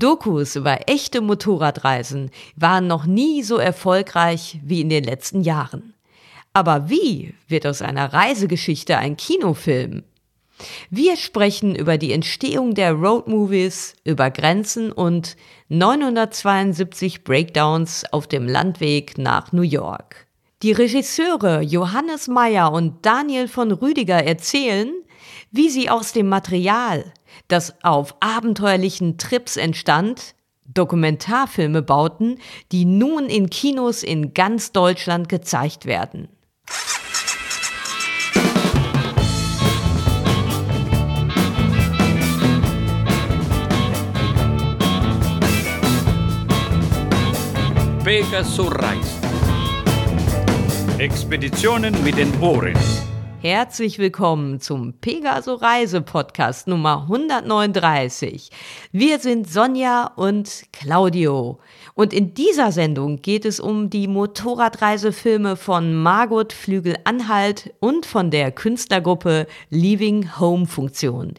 Dokus über echte Motorradreisen waren noch nie so erfolgreich wie in den letzten Jahren. Aber wie wird aus einer Reisegeschichte ein Kinofilm? Wir sprechen über die Entstehung der Roadmovies, über Grenzen und 972 Breakdowns auf dem Landweg nach New York. Die Regisseure Johannes Meyer und Daniel von Rüdiger erzählen, wie sie aus dem Material, das auf abenteuerlichen Trips entstand, Dokumentarfilme bauten, die nun in Kinos in ganz Deutschland gezeigt werden. Pegasus Reis. Expeditionen mit den Ohren. Herzlich willkommen zum Pegaso Reise Podcast Nummer 139. Wir sind Sonja und Claudio. Und in dieser Sendung geht es um die Motorradreisefilme von Margot Flügel-Anhalt und von der Künstlergruppe Leaving Home Funktion.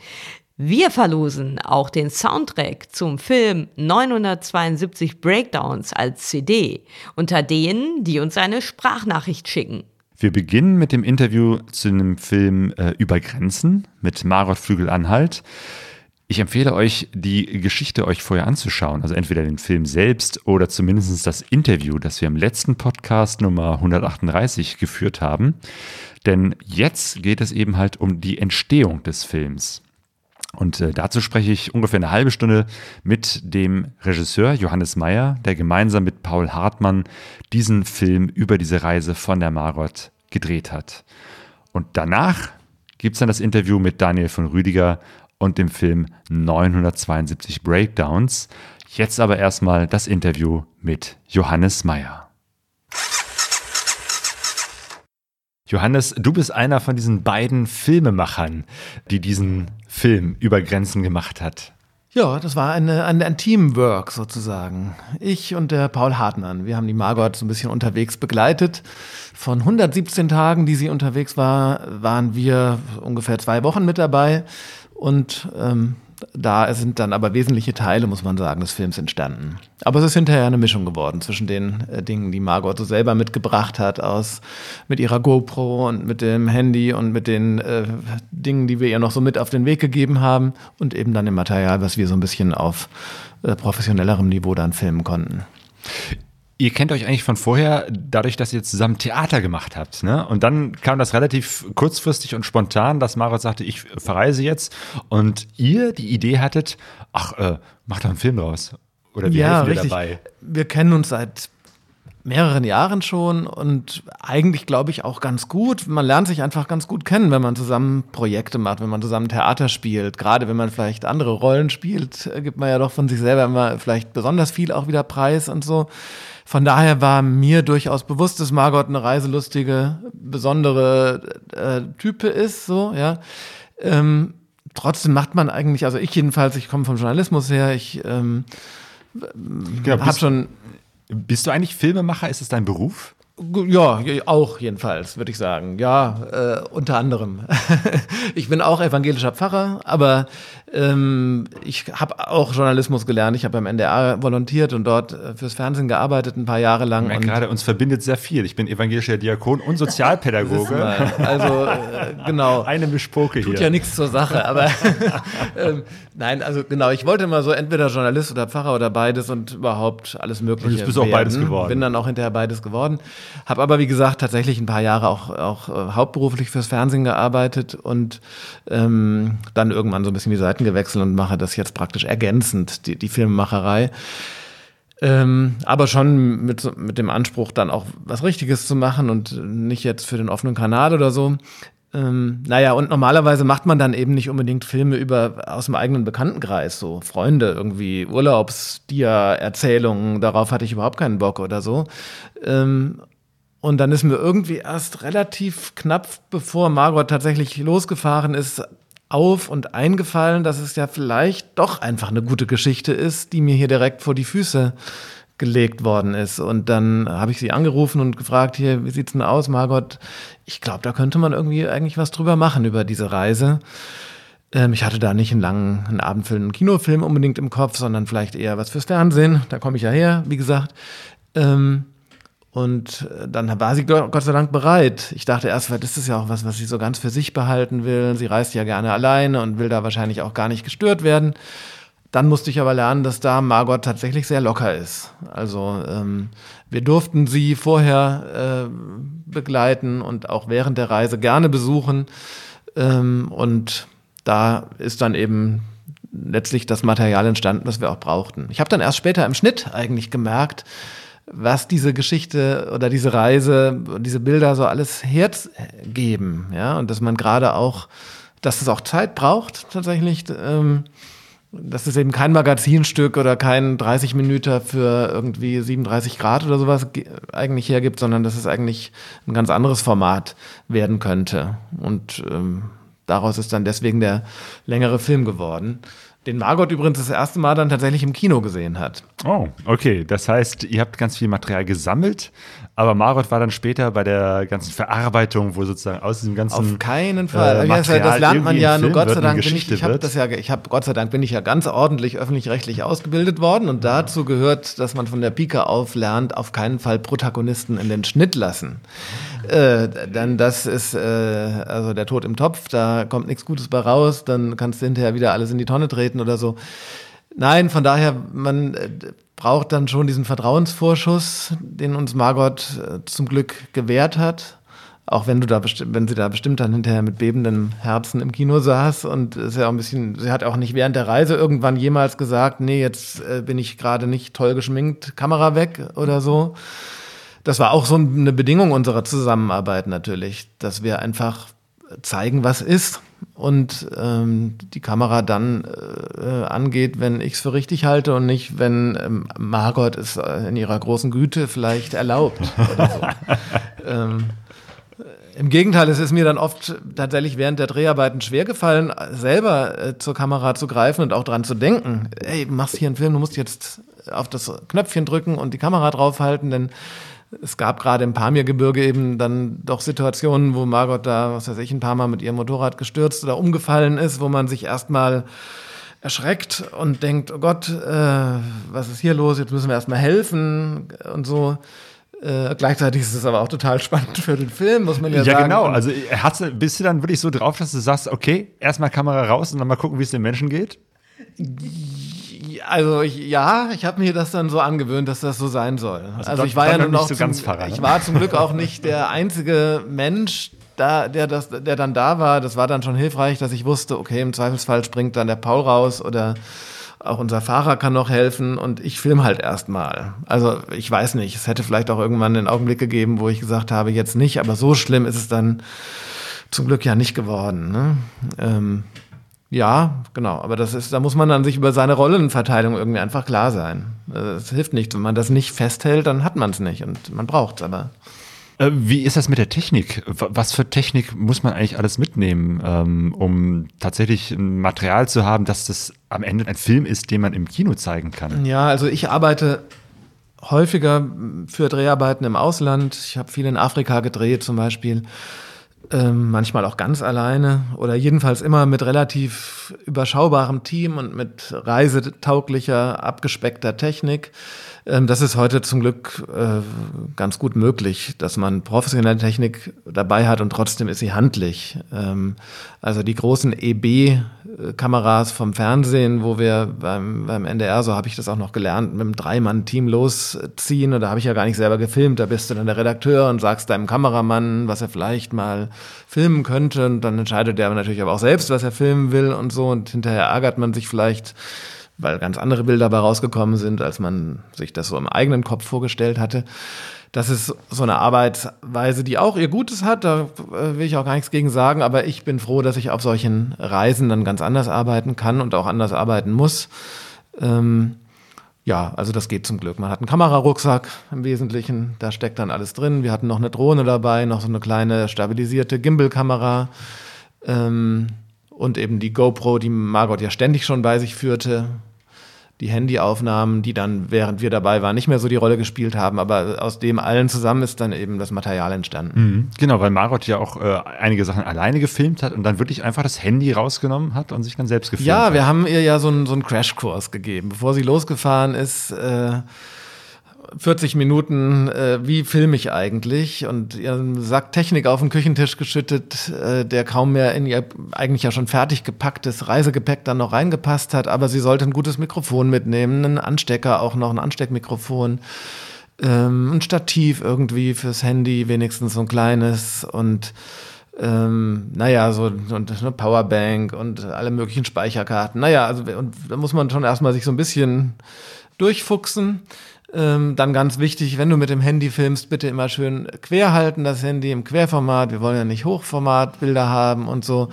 Wir verlosen auch den Soundtrack zum Film 972 Breakdowns als CD unter denen, die uns eine Sprachnachricht schicken. Wir beginnen mit dem Interview zu einem Film äh, Über Grenzen mit Marot Flügel-Anhalt. Ich empfehle euch, die Geschichte euch vorher anzuschauen, also entweder den Film selbst oder zumindest das Interview, das wir im letzten Podcast Nummer 138 geführt haben. Denn jetzt geht es eben halt um die Entstehung des Films. Und äh, dazu spreche ich ungefähr eine halbe Stunde mit dem Regisseur Johannes Meyer, der gemeinsam mit Paul Hartmann diesen Film über diese Reise von der Marot gedreht hat. Und danach gibt es dann das Interview mit Daniel von Rüdiger und dem Film 972 Breakdowns. Jetzt aber erstmal das Interview mit Johannes Meyer. Johannes, du bist einer von diesen beiden Filmemachern, die diesen Film über Grenzen gemacht hat. Ja, das war eine, eine, ein Teamwork sozusagen. Ich und der Paul Hartmann. Wir haben die Margot so ein bisschen unterwegs begleitet. Von 117 Tagen, die sie unterwegs war, waren wir ungefähr zwei Wochen mit dabei. Und ähm, da sind dann aber wesentliche Teile, muss man sagen, des Films entstanden. Aber es ist hinterher eine Mischung geworden zwischen den äh, Dingen, die Margot so selber mitgebracht hat, aus mit ihrer GoPro und mit dem Handy und mit den äh, Dingen, die wir ihr noch so mit auf den Weg gegeben haben und eben dann dem Material, was wir so ein bisschen auf äh, professionellerem Niveau dann filmen konnten. Ihr kennt euch eigentlich von vorher, dadurch, dass ihr zusammen Theater gemacht habt. Ne? Und dann kam das relativ kurzfristig und spontan, dass Marot sagte, ich verreise jetzt. Und ihr die Idee hattet, ach, äh, macht doch einen Film draus. Oder wie ja, helfen wir richtig. dabei? Wir kennen uns seit mehreren Jahren schon und eigentlich glaube ich auch ganz gut. Man lernt sich einfach ganz gut kennen, wenn man zusammen Projekte macht, wenn man zusammen Theater spielt. Gerade wenn man vielleicht andere Rollen spielt, äh, gibt man ja doch von sich selber immer vielleicht besonders viel auch wieder preis und so. Von daher war mir durchaus bewusst, dass Margot eine reiselustige, besondere äh, Type ist, so, ja. Ähm, trotzdem macht man eigentlich, also ich jedenfalls, ich komme vom Journalismus her, ich ähm, Genau, habe schon. Bist du eigentlich Filmemacher? Ist es dein Beruf? Ja, auch jedenfalls, würde ich sagen. Ja, äh, unter anderem. ich bin auch evangelischer Pfarrer, aber ähm, ich habe auch Journalismus gelernt. Ich habe beim NDR volontiert und dort äh, fürs Fernsehen gearbeitet, ein paar Jahre lang. Ja, gerade uns verbindet sehr viel. Ich bin evangelischer Diakon und Sozialpädagoge. Also äh, genau. Eine Mischpoke Tut hier. ja nichts zur Sache, aber ähm, nein, also genau, ich wollte mal so entweder Journalist oder Pfarrer oder beides und überhaupt alles Mögliche. Und jetzt bist du auch beides geworden. Bin dann auch hinterher beides geworden. Habe aber, wie gesagt, tatsächlich ein paar Jahre auch, auch äh, hauptberuflich fürs Fernsehen gearbeitet und ähm, dann irgendwann so ein bisschen die Seiten gewechselt und mache das jetzt praktisch ergänzend, die, die Filmemacherei. Ähm, aber schon mit, mit dem Anspruch, dann auch was Richtiges zu machen und nicht jetzt für den offenen Kanal oder so. Ähm, naja, und normalerweise macht man dann eben nicht unbedingt Filme über aus dem eigenen Bekanntenkreis, so Freunde, irgendwie Urlaubsdia-Erzählungen, darauf hatte ich überhaupt keinen Bock oder so. Ähm, und dann ist mir irgendwie erst relativ knapp, bevor Margot tatsächlich losgefahren ist, auf und eingefallen, dass es ja vielleicht doch einfach eine gute Geschichte ist, die mir hier direkt vor die Füße gelegt worden ist. Und dann habe ich sie angerufen und gefragt, hier, wie sieht's denn aus, Margot? Ich glaube, da könnte man irgendwie eigentlich was drüber machen über diese Reise. Ähm, ich hatte da nicht einen langen, einen abendfüllenden Kinofilm unbedingt im Kopf, sondern vielleicht eher was fürs Fernsehen. Da komme ich ja her, wie gesagt. Ähm, und äh, dann war sie Gott sei Dank bereit. Ich dachte erst, vielleicht ist ja auch was, was sie so ganz für sich behalten will. Sie reist ja gerne alleine und will da wahrscheinlich auch gar nicht gestört werden. Dann musste ich aber lernen, dass da Margot tatsächlich sehr locker ist. Also ähm, wir durften sie vorher äh, begleiten und auch während der Reise gerne besuchen. Ähm, und da ist dann eben letztlich das Material entstanden, das wir auch brauchten. Ich habe dann erst später im Schnitt eigentlich gemerkt, was diese Geschichte oder diese Reise, diese Bilder so alles hergeben, ja, und dass man gerade auch, dass es auch Zeit braucht tatsächlich, ähm, dass es eben kein Magazinstück oder kein 30 Minuten für irgendwie 37 Grad oder sowas eigentlich hergibt, sondern dass es eigentlich ein ganz anderes Format werden könnte. Und ähm, daraus ist dann deswegen der längere Film geworden den Margot übrigens das erste Mal dann tatsächlich im Kino gesehen hat. Oh, okay. Das heißt, ihr habt ganz viel Material gesammelt, aber Margot war dann später bei der ganzen Verarbeitung, wo sozusagen aus diesem ganzen Auf keinen Fall. Äh, Material das lernt man ja nur Gott sei Dank bin ich, ich habe das ja ich habe Gott sei Dank bin ich ja ganz ordentlich öffentlich-rechtlich ausgebildet worden und dazu gehört, dass man von der Pike auf lernt, auf keinen Fall Protagonisten in den Schnitt lassen. Äh, dann das ist äh, also der Tod im Topf, da kommt nichts Gutes bei raus, dann kannst du hinterher wieder alles in die Tonne treten oder so. Nein, von daher, man äh, braucht dann schon diesen Vertrauensvorschuss, den uns Margot äh, zum Glück gewährt hat. Auch wenn du da wenn sie da bestimmt dann hinterher mit bebendem Herzen im Kino saß und ist ja auch ein bisschen, sie hat auch nicht während der Reise irgendwann jemals gesagt, nee, jetzt bin ich gerade nicht toll geschminkt, Kamera weg oder so das war auch so eine Bedingung unserer Zusammenarbeit natürlich, dass wir einfach zeigen, was ist und ähm, die Kamera dann äh, angeht, wenn ich es für richtig halte und nicht, wenn ähm, Margot es äh, in ihrer großen Güte vielleicht erlaubt. Oder so. ähm, Im Gegenteil, es ist mir dann oft tatsächlich während der Dreharbeiten schwer gefallen, selber äh, zur Kamera zu greifen und auch dran zu denken. Ey, du machst hier einen Film, du musst jetzt auf das Knöpfchen drücken und die Kamera draufhalten, denn es gab gerade im Pamirgebirge eben dann doch Situationen, wo Margot da, was weiß ich, ein paar Mal mit ihrem Motorrad gestürzt oder umgefallen ist, wo man sich erstmal erschreckt und denkt, oh Gott, äh, was ist hier los? Jetzt müssen wir erstmal helfen und so. Äh, gleichzeitig ist es aber auch total spannend für den Film, muss man ja, ja sagen. Ja, genau. Also hast du, bist du dann wirklich so drauf, dass du sagst, okay, erstmal Kamera raus und dann mal gucken, wie es den Menschen geht? Also ich, ja, ich habe mir das dann so angewöhnt, dass das so sein soll. Also, also ich war ja nun auch so zum, Pfarrer, ne? ich war zum Glück auch nicht der einzige Mensch, da, der, das, der dann da war. Das war dann schon hilfreich, dass ich wusste, okay, im Zweifelsfall springt dann der Paul raus oder auch unser Fahrer kann noch helfen und ich film halt erstmal. Also ich weiß nicht, es hätte vielleicht auch irgendwann einen Augenblick gegeben, wo ich gesagt habe, jetzt nicht, aber so schlimm ist es dann zum Glück ja nicht geworden. Ne? Ähm, ja, genau. Aber das ist, da muss man dann sich über seine Rollenverteilung irgendwie einfach klar sein. Es hilft nicht. Wenn man das nicht festhält, dann hat man es nicht und man braucht es aber. Äh, wie ist das mit der Technik? Was für Technik muss man eigentlich alles mitnehmen, ähm, um tatsächlich ein Material zu haben, dass das am Ende ein Film ist, den man im Kino zeigen kann? Ja, also ich arbeite häufiger für Dreharbeiten im Ausland. Ich habe viel in Afrika gedreht zum Beispiel ähm, manchmal auch ganz alleine oder jedenfalls immer mit relativ überschaubarem Team und mit reisetauglicher, abgespeckter Technik. Ähm, das ist heute zum Glück äh, ganz gut möglich, dass man professionelle Technik dabei hat und trotzdem ist sie handlich. Ähm, also die großen EB-Kameras vom Fernsehen, wo wir beim, beim NDR, so habe ich das auch noch gelernt, mit einem Dreimann-Team losziehen. Und da habe ich ja gar nicht selber gefilmt. Da bist du dann der Redakteur und sagst deinem Kameramann, was er vielleicht mal filmen könnte. Und dann entscheidet der natürlich aber auch selbst, was er filmen will und so. Und hinterher ärgert man sich vielleicht weil ganz andere Bilder dabei rausgekommen sind, als man sich das so im eigenen Kopf vorgestellt hatte. Das ist so eine Arbeitsweise, die auch ihr Gutes hat, da äh, will ich auch gar nichts gegen sagen, aber ich bin froh, dass ich auf solchen Reisen dann ganz anders arbeiten kann und auch anders arbeiten muss. Ähm, ja, also das geht zum Glück. Man hat einen Kamerarucksack im Wesentlichen, da steckt dann alles drin. Wir hatten noch eine Drohne dabei, noch so eine kleine stabilisierte Gimbal-Kamera. Ähm, und eben die GoPro, die Margot ja ständig schon bei sich führte, die Handyaufnahmen, die dann, während wir dabei waren, nicht mehr so die Rolle gespielt haben. Aber aus dem allen zusammen ist dann eben das Material entstanden. Mhm. Genau, weil Margot ja auch äh, einige Sachen alleine gefilmt hat und dann wirklich einfach das Handy rausgenommen hat und sich dann selbst gefilmt Ja, hat. wir haben ihr ja so einen, so einen Crashkurs gegeben. Bevor sie losgefahren ist, äh, 40 Minuten, äh, wie filme ich eigentlich? Und ihren Sack Technik auf den Küchentisch geschüttet, äh, der kaum mehr in ihr eigentlich ja schon fertig gepacktes Reisegepäck dann noch reingepasst hat. Aber sie sollte ein gutes Mikrofon mitnehmen, einen Anstecker, auch noch ein Ansteckmikrofon, ähm, ein Stativ irgendwie fürs Handy, wenigstens so ein kleines und ähm, naja, so und eine Powerbank und alle möglichen Speicherkarten. Naja, also und da muss man schon erstmal sich so ein bisschen durchfuchsen. Ähm, dann ganz wichtig, wenn du mit dem Handy filmst, bitte immer schön quer halten, das Handy im Querformat. Wir wollen ja nicht Hochformatbilder haben und so.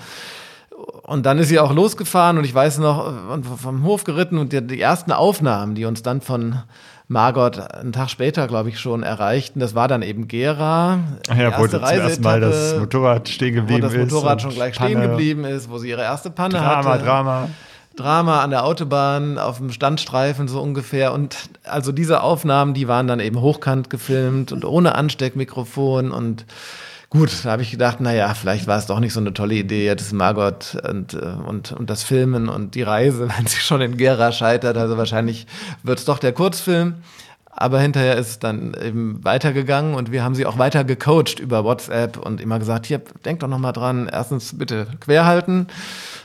Und dann ist sie auch losgefahren und ich weiß noch, und vom Hof geritten und die, die ersten Aufnahmen, die uns dann von Margot einen Tag später, glaube ich, schon erreichten. Das war dann eben Gera. Ja, wo zum ersten Mal das Motorrad stehen geblieben wo das ist. Motorrad schon gleich Panne. stehen geblieben ist, wo sie ihre erste Panne Drama, hatte. Drama. Drama an der Autobahn, auf dem Standstreifen so ungefähr. Und also diese Aufnahmen, die waren dann eben hochkant gefilmt und ohne Ansteckmikrofon. Und gut, da habe ich gedacht, naja, vielleicht war es doch nicht so eine tolle Idee, jetzt Margot und, äh, und, und das Filmen und die Reise, wenn sie schon in Gera scheitert. Also wahrscheinlich wird es doch der Kurzfilm. Aber hinterher ist es dann eben weitergegangen und wir haben sie auch weiter gecoacht über WhatsApp und immer gesagt, hier, denk doch noch mal dran, erstens bitte quer halten,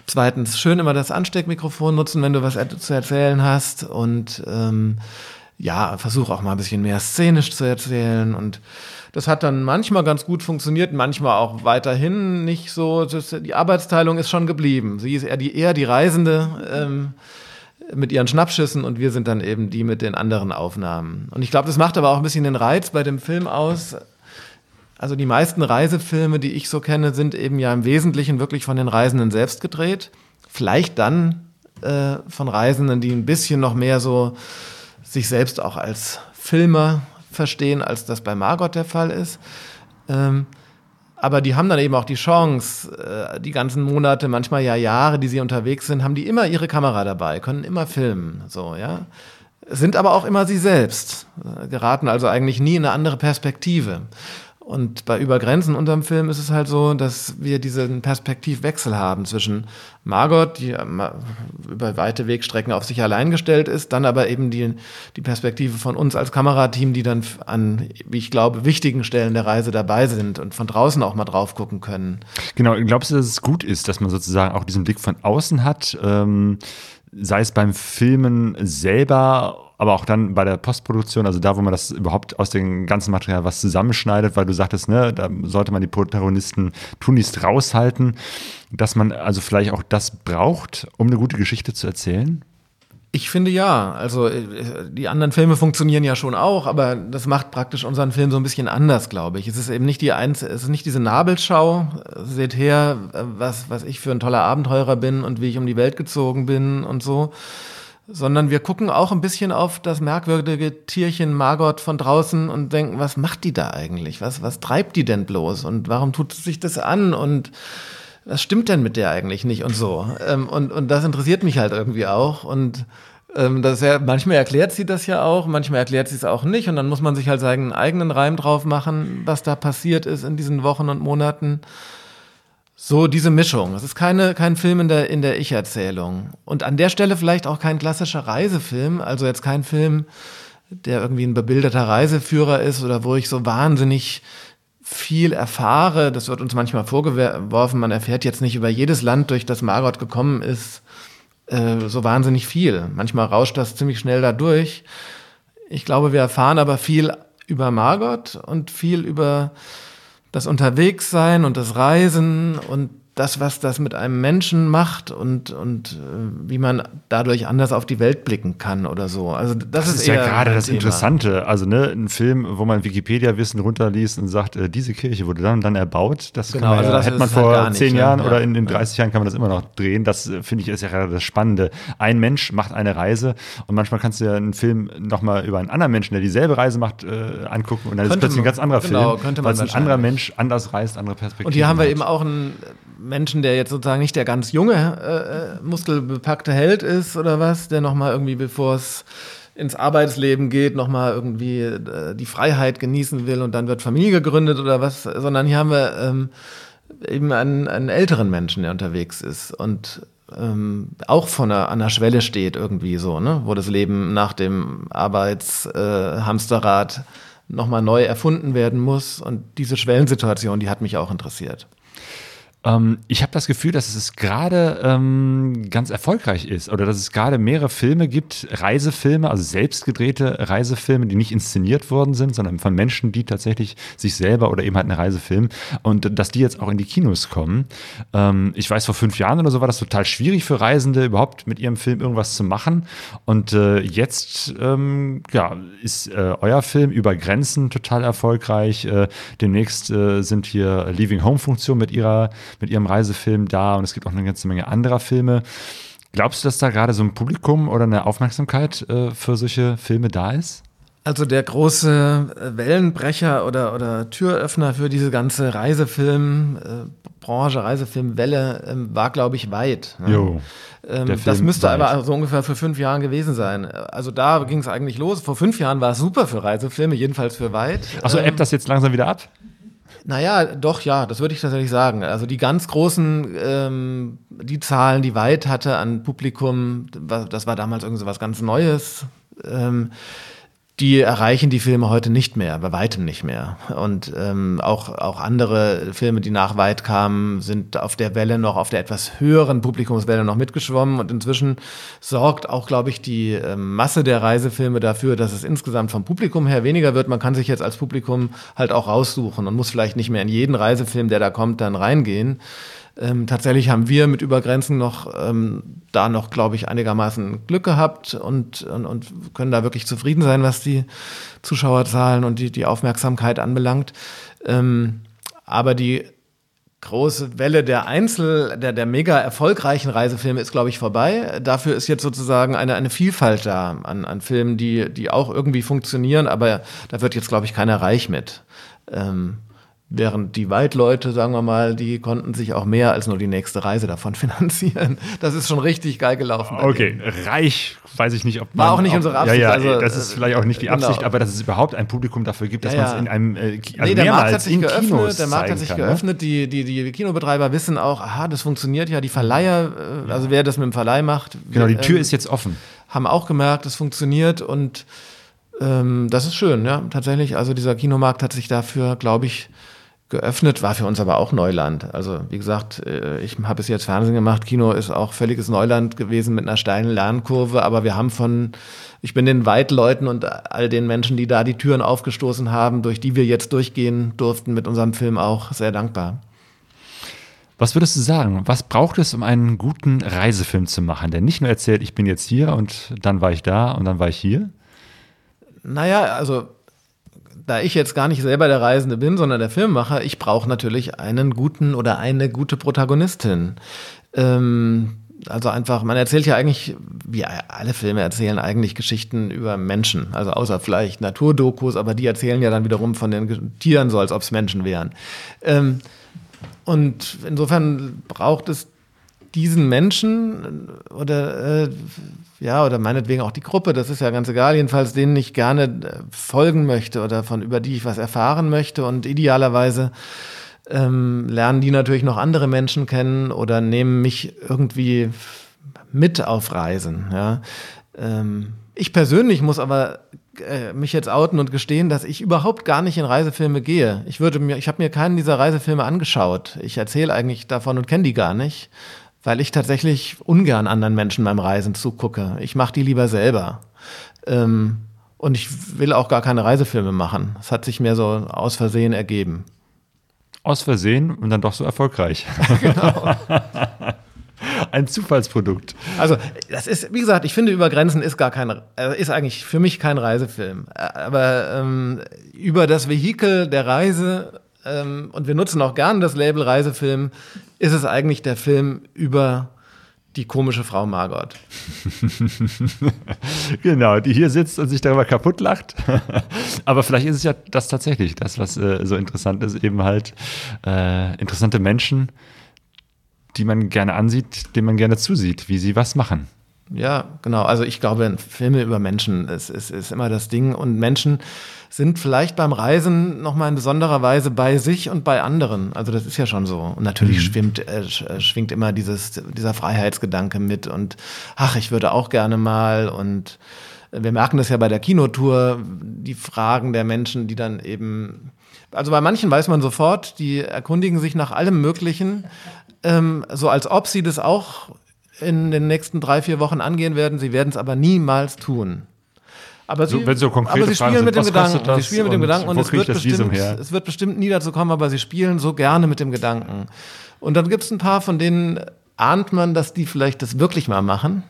zweitens schön immer das Ansteckmikrofon nutzen, wenn du was zu erzählen hast und ähm, ja, versuch auch mal ein bisschen mehr szenisch zu erzählen und das hat dann manchmal ganz gut funktioniert, manchmal auch weiterhin nicht so. Die Arbeitsteilung ist schon geblieben. Sie ist eher die, eher die Reisende. Ähm, mit ihren Schnappschüssen und wir sind dann eben die mit den anderen Aufnahmen. Und ich glaube, das macht aber auch ein bisschen den Reiz bei dem Film aus. Also die meisten Reisefilme, die ich so kenne, sind eben ja im Wesentlichen wirklich von den Reisenden selbst gedreht. Vielleicht dann äh, von Reisenden, die ein bisschen noch mehr so sich selbst auch als Filmer verstehen, als das bei Margot der Fall ist. Ähm, aber die haben dann eben auch die Chance, äh, die ganzen Monate, manchmal ja Jahre, die sie unterwegs sind, haben die immer ihre Kamera dabei, können immer filmen, so, ja. Sind aber auch immer sie selbst, äh, geraten also eigentlich nie in eine andere Perspektive. Und bei Übergrenzen unserem Film ist es halt so, dass wir diesen Perspektivwechsel haben zwischen Margot, die über weite Wegstrecken auf sich allein gestellt ist, dann aber eben die, die Perspektive von uns als Kamerateam, die dann an, wie ich glaube, wichtigen Stellen der Reise dabei sind und von draußen auch mal drauf gucken können. Genau, glaubst du, dass es gut ist, dass man sozusagen auch diesen Blick von außen hat? Ähm, sei es beim Filmen selber aber auch dann bei der Postproduktion, also da, wo man das überhaupt aus dem ganzen Material was zusammenschneidet, weil du sagtest, ne, da sollte man die Protagonisten tunlichst raushalten, dass man also vielleicht auch das braucht, um eine gute Geschichte zu erzählen? Ich finde ja. Also die anderen Filme funktionieren ja schon auch, aber das macht praktisch unseren Film so ein bisschen anders, glaube ich. Es ist eben nicht die eins, es ist nicht diese Nabelschau. Seht her, was, was ich für ein toller Abenteurer bin und wie ich um die Welt gezogen bin und so sondern wir gucken auch ein bisschen auf das merkwürdige Tierchen Margot von draußen und denken, was macht die da eigentlich? Was, was treibt die denn bloß? Und warum tut sich das an? Und was stimmt denn mit der eigentlich nicht? Und so. Ähm, und, und das interessiert mich halt irgendwie auch. Und ähm, das ja, manchmal erklärt sie das ja auch, manchmal erklärt sie es auch nicht. Und dann muss man sich halt seinen eigenen Reim drauf machen, was da passiert ist in diesen Wochen und Monaten. So, diese Mischung. Es ist keine, kein Film in der, in der Ich-Erzählung. Und an der Stelle vielleicht auch kein klassischer Reisefilm, also jetzt kein Film, der irgendwie ein bebilderter Reiseführer ist oder wo ich so wahnsinnig viel erfahre. Das wird uns manchmal vorgeworfen, man erfährt jetzt nicht über jedes Land, durch das Margot gekommen ist, äh, so wahnsinnig viel. Manchmal rauscht das ziemlich schnell da durch. Ich glaube, wir erfahren aber viel über Margot und viel über das Unterwegssein und das Reisen und das, was das mit einem Menschen macht und, und äh, wie man dadurch anders auf die Welt blicken kann oder so. Also das, Das ist, ist ja gerade das Thema. Interessante. Also, ne, ein Film, wo man Wikipedia-Wissen runterliest und sagt, äh, diese Kirche wurde dann und dann erbaut. Das, Genau, kann man also ja, das hätte man ist halt vor nicht, zehn ja, Jahren ja. oder in, in 30 Jahren kann man das immer noch drehen. Das äh, finde ich ist ja gerade das Spannende. Ein Mensch macht eine Reise und manchmal kannst du ja einen Film nochmal über einen anderen Menschen, der dieselbe Reise macht, äh, angucken und dann ist es Könnte plötzlich ein ganz anderer genau, Film, weil es ein anderer. Mensch anders reist, andere Perspektiven Und hier haben wir hat. eben auch einen Menschen, der jetzt sozusagen nicht der ganz junge, äh, äh muskelbepackte Held ist oder was, der nochmal irgendwie, bevor es ins Arbeitsleben geht, nochmal irgendwie äh, die Freiheit genießen will und dann wird Familie gegründet oder was, sondern hier haben wir ähm, eben einen, einen älteren Menschen, der unterwegs ist und ähm, auch von einer, an der Schwelle steht irgendwie so, ne? wo das Leben nach dem Arbeitshamsterrad äh, nochmal neu erfunden werden muss. Und diese Schwellensituation, die hat mich auch interessiert. Ähm, ich habe das Gefühl, dass es gerade ähm, ganz erfolgreich ist oder dass es gerade mehrere Filme gibt, Reisefilme, also selbstgedrehte Reisefilme, die nicht inszeniert worden sind, sondern von Menschen, die tatsächlich sich selber oder eben halt eine Reisefilm und dass die jetzt auch in die Kinos kommen. Ähm, ich weiß, vor fünf Jahren oder so war das total schwierig für Reisende, überhaupt mit ihrem Film irgendwas zu machen. Und äh, jetzt ähm, ja, ist äh, euer Film über Grenzen total erfolgreich. Äh, demnächst äh, sind hier Leaving Home Funktion mit ihrer mit ihrem Reisefilm da und es gibt auch eine ganze Menge anderer Filme. Glaubst du, dass da gerade so ein Publikum oder eine Aufmerksamkeit äh, für solche Filme da ist? Also der große äh, Wellenbrecher oder, oder Türöffner für diese ganze Reisefilmbranche, äh, Reisefilmwelle ähm, war, glaube ich, weit. Ne? Jo, ähm, das müsste weit. aber so ungefähr für fünf Jahren gewesen sein. Also da ging es eigentlich los. Vor fünf Jahren war es super für Reisefilme, jedenfalls für weit. Achso, ähm, ebbt das jetzt langsam wieder ab? Naja, doch, ja, das würde ich tatsächlich sagen. Also die ganz großen, ähm, die Zahlen, die Weit hatte an Publikum, das war damals irgend so was ganz Neues. Ähm, die erreichen die Filme heute nicht mehr, bei weitem nicht mehr. Und ähm, auch, auch andere Filme, die nach weit kamen, sind auf der Welle noch, auf der etwas höheren Publikumswelle noch mitgeschwommen. Und inzwischen sorgt auch, glaube ich, die äh, Masse der Reisefilme dafür, dass es insgesamt vom Publikum her weniger wird. Man kann sich jetzt als Publikum halt auch raussuchen und muss vielleicht nicht mehr in jeden Reisefilm, der da kommt, dann reingehen. Ähm, tatsächlich haben wir mit Übergrenzen noch ähm, da noch, glaube ich, einigermaßen Glück gehabt und, und, und, können da wirklich zufrieden sein, was die Zuschauerzahlen und die, die Aufmerksamkeit anbelangt. Ähm, aber die große Welle der Einzel, der, der mega erfolgreichen Reisefilme ist, glaube ich, vorbei. Dafür ist jetzt sozusagen eine, eine Vielfalt da an, an Filmen, die, die auch irgendwie funktionieren, aber da wird jetzt, glaube ich, keiner reich mit. Ähm, Während die Waldleute, sagen wir mal, die konnten sich auch mehr als nur die nächste Reise davon finanzieren. Das ist schon richtig geil gelaufen. Okay, reich, weiß ich nicht, ob man. War auch nicht unsere Absicht. Ja, ja, also, das ist vielleicht auch nicht die genau. Absicht, aber dass es überhaupt ein Publikum dafür gibt, dass ja, ja. man es in einem. Äh, also nee, der Markt hat sich geöffnet, Kinos der Markt hat sich kann, ne? geöffnet. Ne? Die, die, die Kinobetreiber wissen auch, aha, das funktioniert ja. Die Verleiher, äh, also wer das mit dem Verleih macht. Genau, die Tür ähm, ist jetzt offen. Haben auch gemerkt, es funktioniert und ähm, das ist schön, ja, tatsächlich. Also dieser Kinomarkt hat sich dafür, glaube ich, geöffnet, war für uns aber auch Neuland. Also wie gesagt, äh, ich habe es jetzt Fernsehen gemacht, Kino ist auch völliges Neuland gewesen mit einer steilen Lernkurve, aber wir haben von, ich bin den Weitleuten und all den Menschen, die da die Türen aufgestoßen haben, durch die wir jetzt durchgehen durften mit unserem Film auch sehr dankbar. Was würdest du sagen? Was braucht es, um einen guten Reisefilm zu machen, der nicht nur erzählt, ich bin jetzt hier und dann war ich da und dann war ich hier? Naja, also da ich jetzt gar nicht selber der Reisende bin, sondern der Filmemacher, ich brauche natürlich einen guten oder eine gute Protagonistin. Ähm, also einfach, man erzählt ja eigentlich, wie alle Filme erzählen eigentlich Geschichten über Menschen. Also außer vielleicht Naturdokus, aber die erzählen ja dann wiederum von den Tieren so, als ob es Menschen wären. Ähm, und insofern braucht es diesen Menschen oder äh, ja, oder meinetwegen auch die Gruppe, das ist ja ganz egal, jedenfalls denen ich gerne äh, folgen möchte oder von über die ich was erfahren möchte und idealerweise ähm, lernen die natürlich noch andere Menschen kennen oder nehmen mich irgendwie mit auf Reisen. Ja. Ähm, ich persönlich muss aber äh, mich jetzt outen und gestehen, dass ich überhaupt gar nicht in Reisefilme gehe. Ich würde mir, ich habe mir keinen dieser Reisefilme angeschaut. Ich erzähle eigentlich davon und kenne die gar nicht weil ich tatsächlich ungern anderen Menschen beim Reisen zugucke. Ich mache die lieber selber. Ähm, und ich will auch gar keine Reisefilme machen. Es hat sich mir so aus Versehen ergeben. Aus Versehen und dann doch so erfolgreich. genau. Ein Zufallsprodukt. Also, das ist, wie gesagt, ich finde, über Grenzen ist gar kein, äh, ist eigentlich für mich kein Reisefilm. Äh, aber ähm, über das Vehikel der Reise ähm, und wir nutzen auch gern das Label Reisefilm, ist es eigentlich der Film über die komische Frau Margot. genau, die hier sitzt und sich darüber kaputt lacht. Aber vielleicht ist es ja das tatsächlich, das, was äh, so interessant ist, eben halt äh, interessante Menschen, die man gerne ansieht, denen man gerne zusieht, wie sie was machen. Ja, genau. Also ich glaube, Filme über Menschen ist, ist, ist immer das Ding. Und Menschen sind vielleicht beim Reisen nochmal in besonderer Weise bei sich und bei anderen. Also das ist ja schon so. Und natürlich mhm. schwimmt, äh, äh, schwingt immer dieses, dieser Freiheitsgedanke mit und ach, ich würde auch gerne mal. Und wir merken das ja bei der Kinotour, die Fragen der Menschen, die dann eben also bei manchen weiß man sofort, die erkundigen sich nach allem Möglichen, ähm, so als ob sie das auch in den nächsten drei, vier Wochen angehen werden. Sie werden es aber niemals tun. Aber sie, so, so aber sie spielen sind, mit dem Gedanken. Sie spielen mit dem Gedanken und es wird, bestimmt, es wird bestimmt nie dazu kommen, aber sie spielen so gerne mit dem Gedanken. Und dann gibt es ein paar, von denen ahnt man, dass die vielleicht das wirklich mal machen.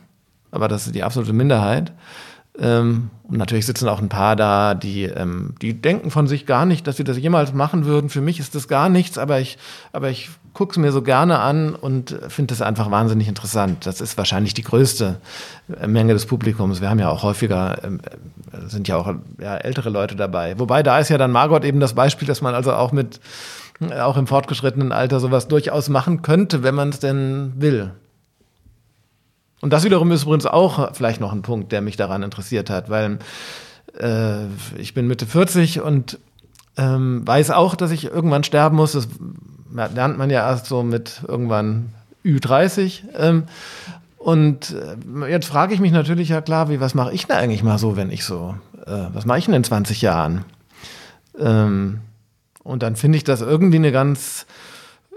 Aber das ist die absolute Minderheit. Ähm, und natürlich sitzen auch ein paar da, die, ähm, die denken von sich gar nicht, dass sie das jemals machen würden. Für mich ist das gar nichts, aber ich, aber ich gucke es mir so gerne an und finde es einfach wahnsinnig interessant. Das ist wahrscheinlich die größte äh, Menge des Publikums. Wir haben ja auch häufiger, ähm, äh, sind ja auch ja, ältere Leute dabei. Wobei da ist ja dann Margot eben das Beispiel, dass man also auch mit, äh, auch im fortgeschrittenen Alter sowas durchaus machen könnte, wenn man es denn will. Und das wiederum ist übrigens auch vielleicht noch ein Punkt, der mich daran interessiert hat, weil äh, ich bin Mitte 40 und ähm, weiß auch, dass ich irgendwann sterben muss. Das lernt man ja erst so mit irgendwann Ü30. Ähm, und äh, jetzt frage ich mich natürlich ja klar, wie, was mache ich denn eigentlich mal so, wenn ich so, äh, was mache ich denn in 20 Jahren? Ähm, und dann finde ich das irgendwie eine ganz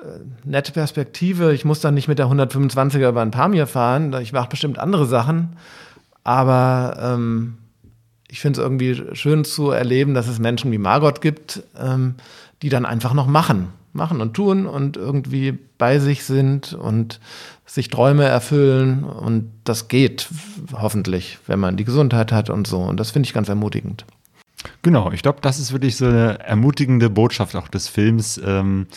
äh, nette Perspektive. Ich muss dann nicht mit der 125er über ein Pamir fahren. Ich mache bestimmt andere Sachen. Aber ähm, ich finde es irgendwie schön zu erleben, dass es Menschen wie Margot gibt, ähm, die dann einfach noch machen. Machen und tun und irgendwie bei sich sind und sich Träume erfüllen. Und das geht hoffentlich, wenn man die Gesundheit hat und so. Und das finde ich ganz ermutigend. Genau, ich glaube, das ist wirklich so eine ermutigende Botschaft auch des Films, ähm,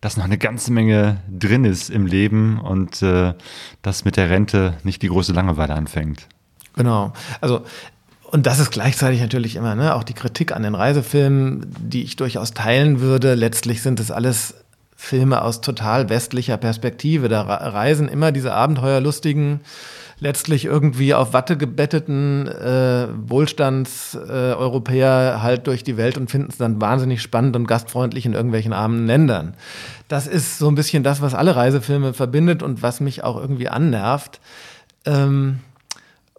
dass noch eine ganze Menge drin ist im Leben und äh, dass mit der Rente nicht die große Langeweile anfängt. Genau. Also und das ist gleichzeitig natürlich immer ne, auch die Kritik an den Reisefilmen, die ich durchaus teilen würde. Letztlich sind es alles Filme aus total westlicher Perspektive. Da reisen immer diese abenteuerlustigen letztlich irgendwie auf Watte gebetteten äh, Wohlstandseuropäer äh, halt durch die Welt und finden es dann wahnsinnig spannend und gastfreundlich in irgendwelchen armen Ländern. Das ist so ein bisschen das, was alle Reisefilme verbindet und was mich auch irgendwie annervt. Ähm,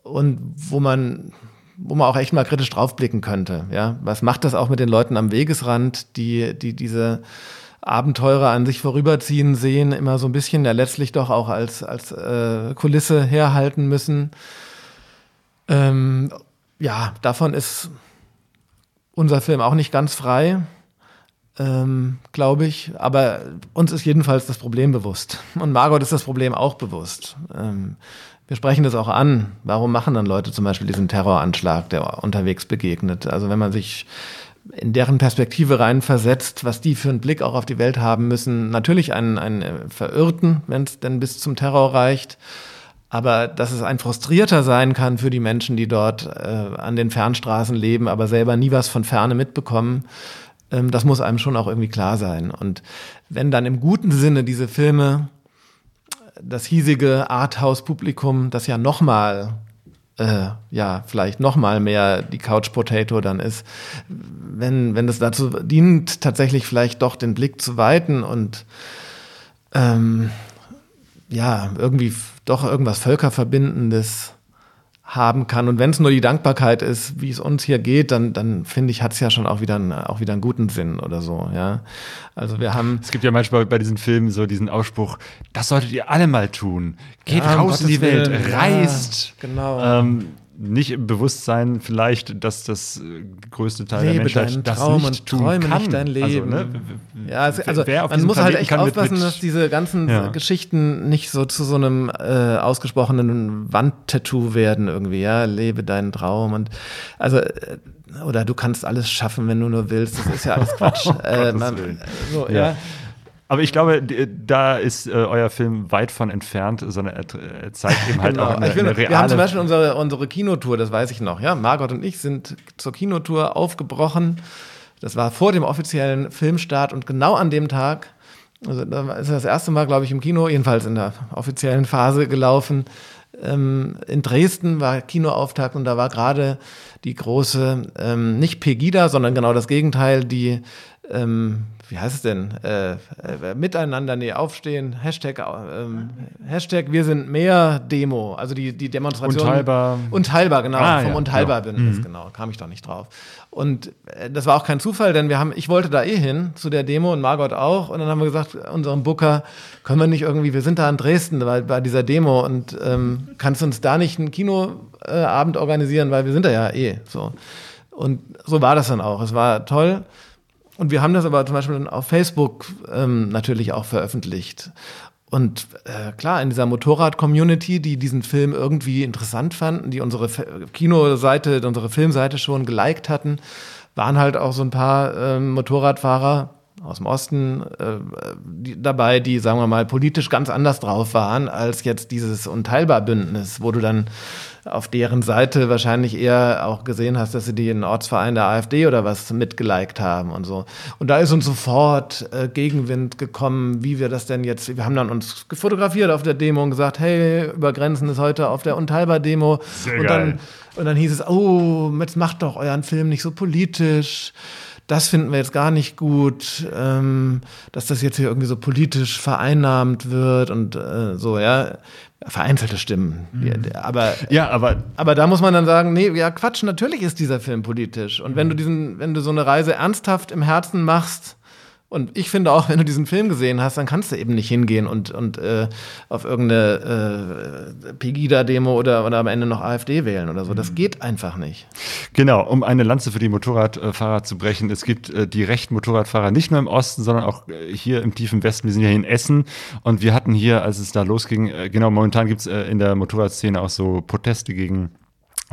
und wo man wo man auch echt mal kritisch draufblicken könnte. Ja, was macht das auch mit den Leuten am Wegesrand, die, die diese Abenteurer an sich vorüberziehen sehen, immer so ein bisschen ja letztlich doch auch als, als äh, Kulisse herhalten müssen. Ähm, ja, davon ist unser Film auch nicht ganz frei, ähm, glaube ich. Aber uns ist jedenfalls das Problem bewusst. Und Margot ist das Problem auch bewusst. Ähm, wir sprechen das auch an. Warum machen dann Leute zum Beispiel diesen Terroranschlag, der unterwegs begegnet? Also wenn man sich in deren Perspektive reinversetzt, was die für einen Blick auch auf die Welt haben müssen. Natürlich einen, einen äh, Verirrten, wenn es denn bis zum Terror reicht. Aber dass es ein frustrierter sein kann für die Menschen, die dort äh, an den Fernstraßen leben, aber selber nie was von Ferne mitbekommen, ähm, das muss einem schon auch irgendwie klar sein. Und wenn dann im guten Sinne diese Filme das hiesige Arthouse-Publikum, das ja nochmal äh, ja, vielleicht noch mal mehr die Couch Potato dann ist, wenn, wenn das dazu dient, tatsächlich vielleicht doch den Blick zu weiten und ähm, ja, irgendwie doch irgendwas Völkerverbindendes haben kann. Und wenn es nur die Dankbarkeit ist, wie es uns hier geht, dann, dann finde ich, hat es ja schon auch wieder, einen, auch wieder einen guten Sinn oder so. Ja? Also wir haben. Es gibt ja manchmal bei diesen Filmen so diesen Ausspruch, das solltet ihr alle mal tun. Geht ja, raus in die Welt, Willen. reist. Ja, genau. Ähm, nicht im Bewusstsein vielleicht, dass das äh, größte Teil Lebe der Menschheit das Traum nicht und tun träume kann. nicht dein Leben. Also, ne, ja, also, also man muss halt echt aufpassen, mit, dass diese ganzen ja. Geschichten nicht so zu so einem äh, ausgesprochenen Wandtattoo werden irgendwie. Ja, lebe deinen Traum und also äh, oder du kannst alles schaffen, wenn du nur willst. Das ist ja alles Quatsch. äh, man, so, ja. ja. Aber ich glaube, da ist äh, euer Film weit von entfernt, sondern er, zeigt eben halt genau. auch eine, will, eine reale... Wir haben zum Beispiel unsere, unsere Kinotour, das weiß ich noch. Ja, Margot und ich sind zur Kinotour aufgebrochen. Das war vor dem offiziellen Filmstart und genau an dem Tag Also da ist das erste Mal, glaube ich, im Kino, jedenfalls in der offiziellen Phase gelaufen. Ähm, in Dresden war Kinoauftakt und da war gerade die große, ähm, nicht Pegida, sondern genau das Gegenteil, die ähm, wie heißt es denn? Äh, äh, miteinander, nee, aufstehen, Hashtag, ähm, Hashtag wir sind mehr Demo, also die, die Demonstration. Unteilbar. Unteilbar, genau, Ah, vom ja, Unteilbar-Bündnis, Mhm. genau, kam ich doch nicht drauf. Und äh, das war auch kein Zufall, denn wir haben, ich wollte da eh hin zu der Demo und Margot auch. Und dann haben wir gesagt, unserem Booker, können wir nicht irgendwie, wir sind da in Dresden bei, bei dieser Demo und ähm, kannst du uns da nicht einen Kinoabend organisieren, weil wir sind da ja eh so. Und so war das dann auch. Es war toll. Und wir haben das aber zum Beispiel dann auf Facebook ähm, natürlich auch veröffentlicht. Und äh, klar, in dieser Motorrad-Community, die diesen Film irgendwie interessant fanden, die unsere Kinoseite, unsere Filmseite schon geliked hatten, waren halt auch so ein paar ähm, Motorradfahrer aus dem Osten äh, die, dabei, die, sagen wir mal, politisch ganz anders drauf waren als jetzt dieses Unteilbar-Bündnis, wo du dann auf deren Seite wahrscheinlich eher auch gesehen hast, dass sie die in Ortsverein der AfD oder was mitgeliked haben und so. Und da ist uns sofort äh, Gegenwind gekommen, wie wir das denn jetzt, wir haben dann uns fotografiert auf der Demo und gesagt, hey, über Grenzen ist heute auf der Unteilbar-Demo. Und dann, und dann hieß es, oh, jetzt macht doch euren Film nicht so politisch. Das finden wir jetzt gar nicht gut, ähm, dass das jetzt hier irgendwie so politisch vereinnahmt wird und äh, so, ja. Vereinzelte Stimmen. Die, aber Ja, aber aber da muss man dann sagen, nee, ja Quatsch, natürlich ist dieser Film politisch. Und wenn du diesen, wenn du so eine Reise ernsthaft im Herzen machst, und ich finde auch, wenn du diesen Film gesehen hast, dann kannst du eben nicht hingehen und, und äh, auf irgendeine äh, Pegida-Demo oder, oder am Ende noch AfD wählen oder so. Das geht einfach nicht. Genau, um eine Lanze für die Motorradfahrer zu brechen. Es gibt äh, die rechten Motorradfahrer nicht nur im Osten, sondern auch äh, hier im tiefen Westen. Wir sind ja hier in Essen und wir hatten hier, als es da losging, äh, genau, momentan gibt es äh, in der Motorradszene auch so Proteste gegen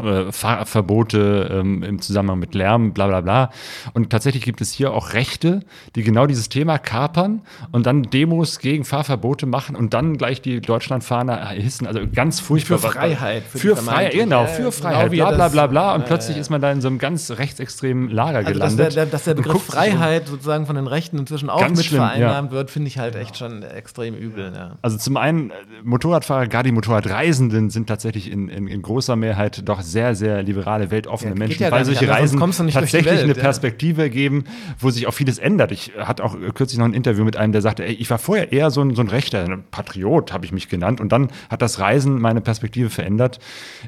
äh, Fahrverbote ähm, im Zusammenhang mit Lärm, bla bla bla. Und tatsächlich gibt es hier auch Rechte, die genau dieses Thema kapern und dann Demos gegen Fahrverbote machen und dann gleich die Deutschlandfahne hissen. Also ganz furchtbar. Für Freiheit, für Für, Freiheit, genau, für genau Freiheit, wie bla bla bla bla. Und Ja, plötzlich ist man da in so einem ganz rechtsextremen Lager Also, dass gelandet. der, der, dass der und Begriff. Freiheit sozusagen von den Rechten inzwischen auch mit schlimm, ja. vereinnahmt wird, finde ich halt echt schon extrem übel. Ja. Also zum einen, äh, Motorradfahrer, gar die Motorradreisenden sind tatsächlich in, in, in großer Mehrheit doch sehr, sehr liberale, weltoffene Ja, Menschen, ja weil solche anders, Reisen tatsächlich Welt, eine ja. Perspektive geben, wo sich auch vieles ändert. Ich hatte auch kürzlich noch ein Interview mit einem, der sagte, ey, ich war vorher eher so ein, so ein Rechter, ein Patriot habe ich mich genannt und dann hat das Reisen meine Perspektive verändert.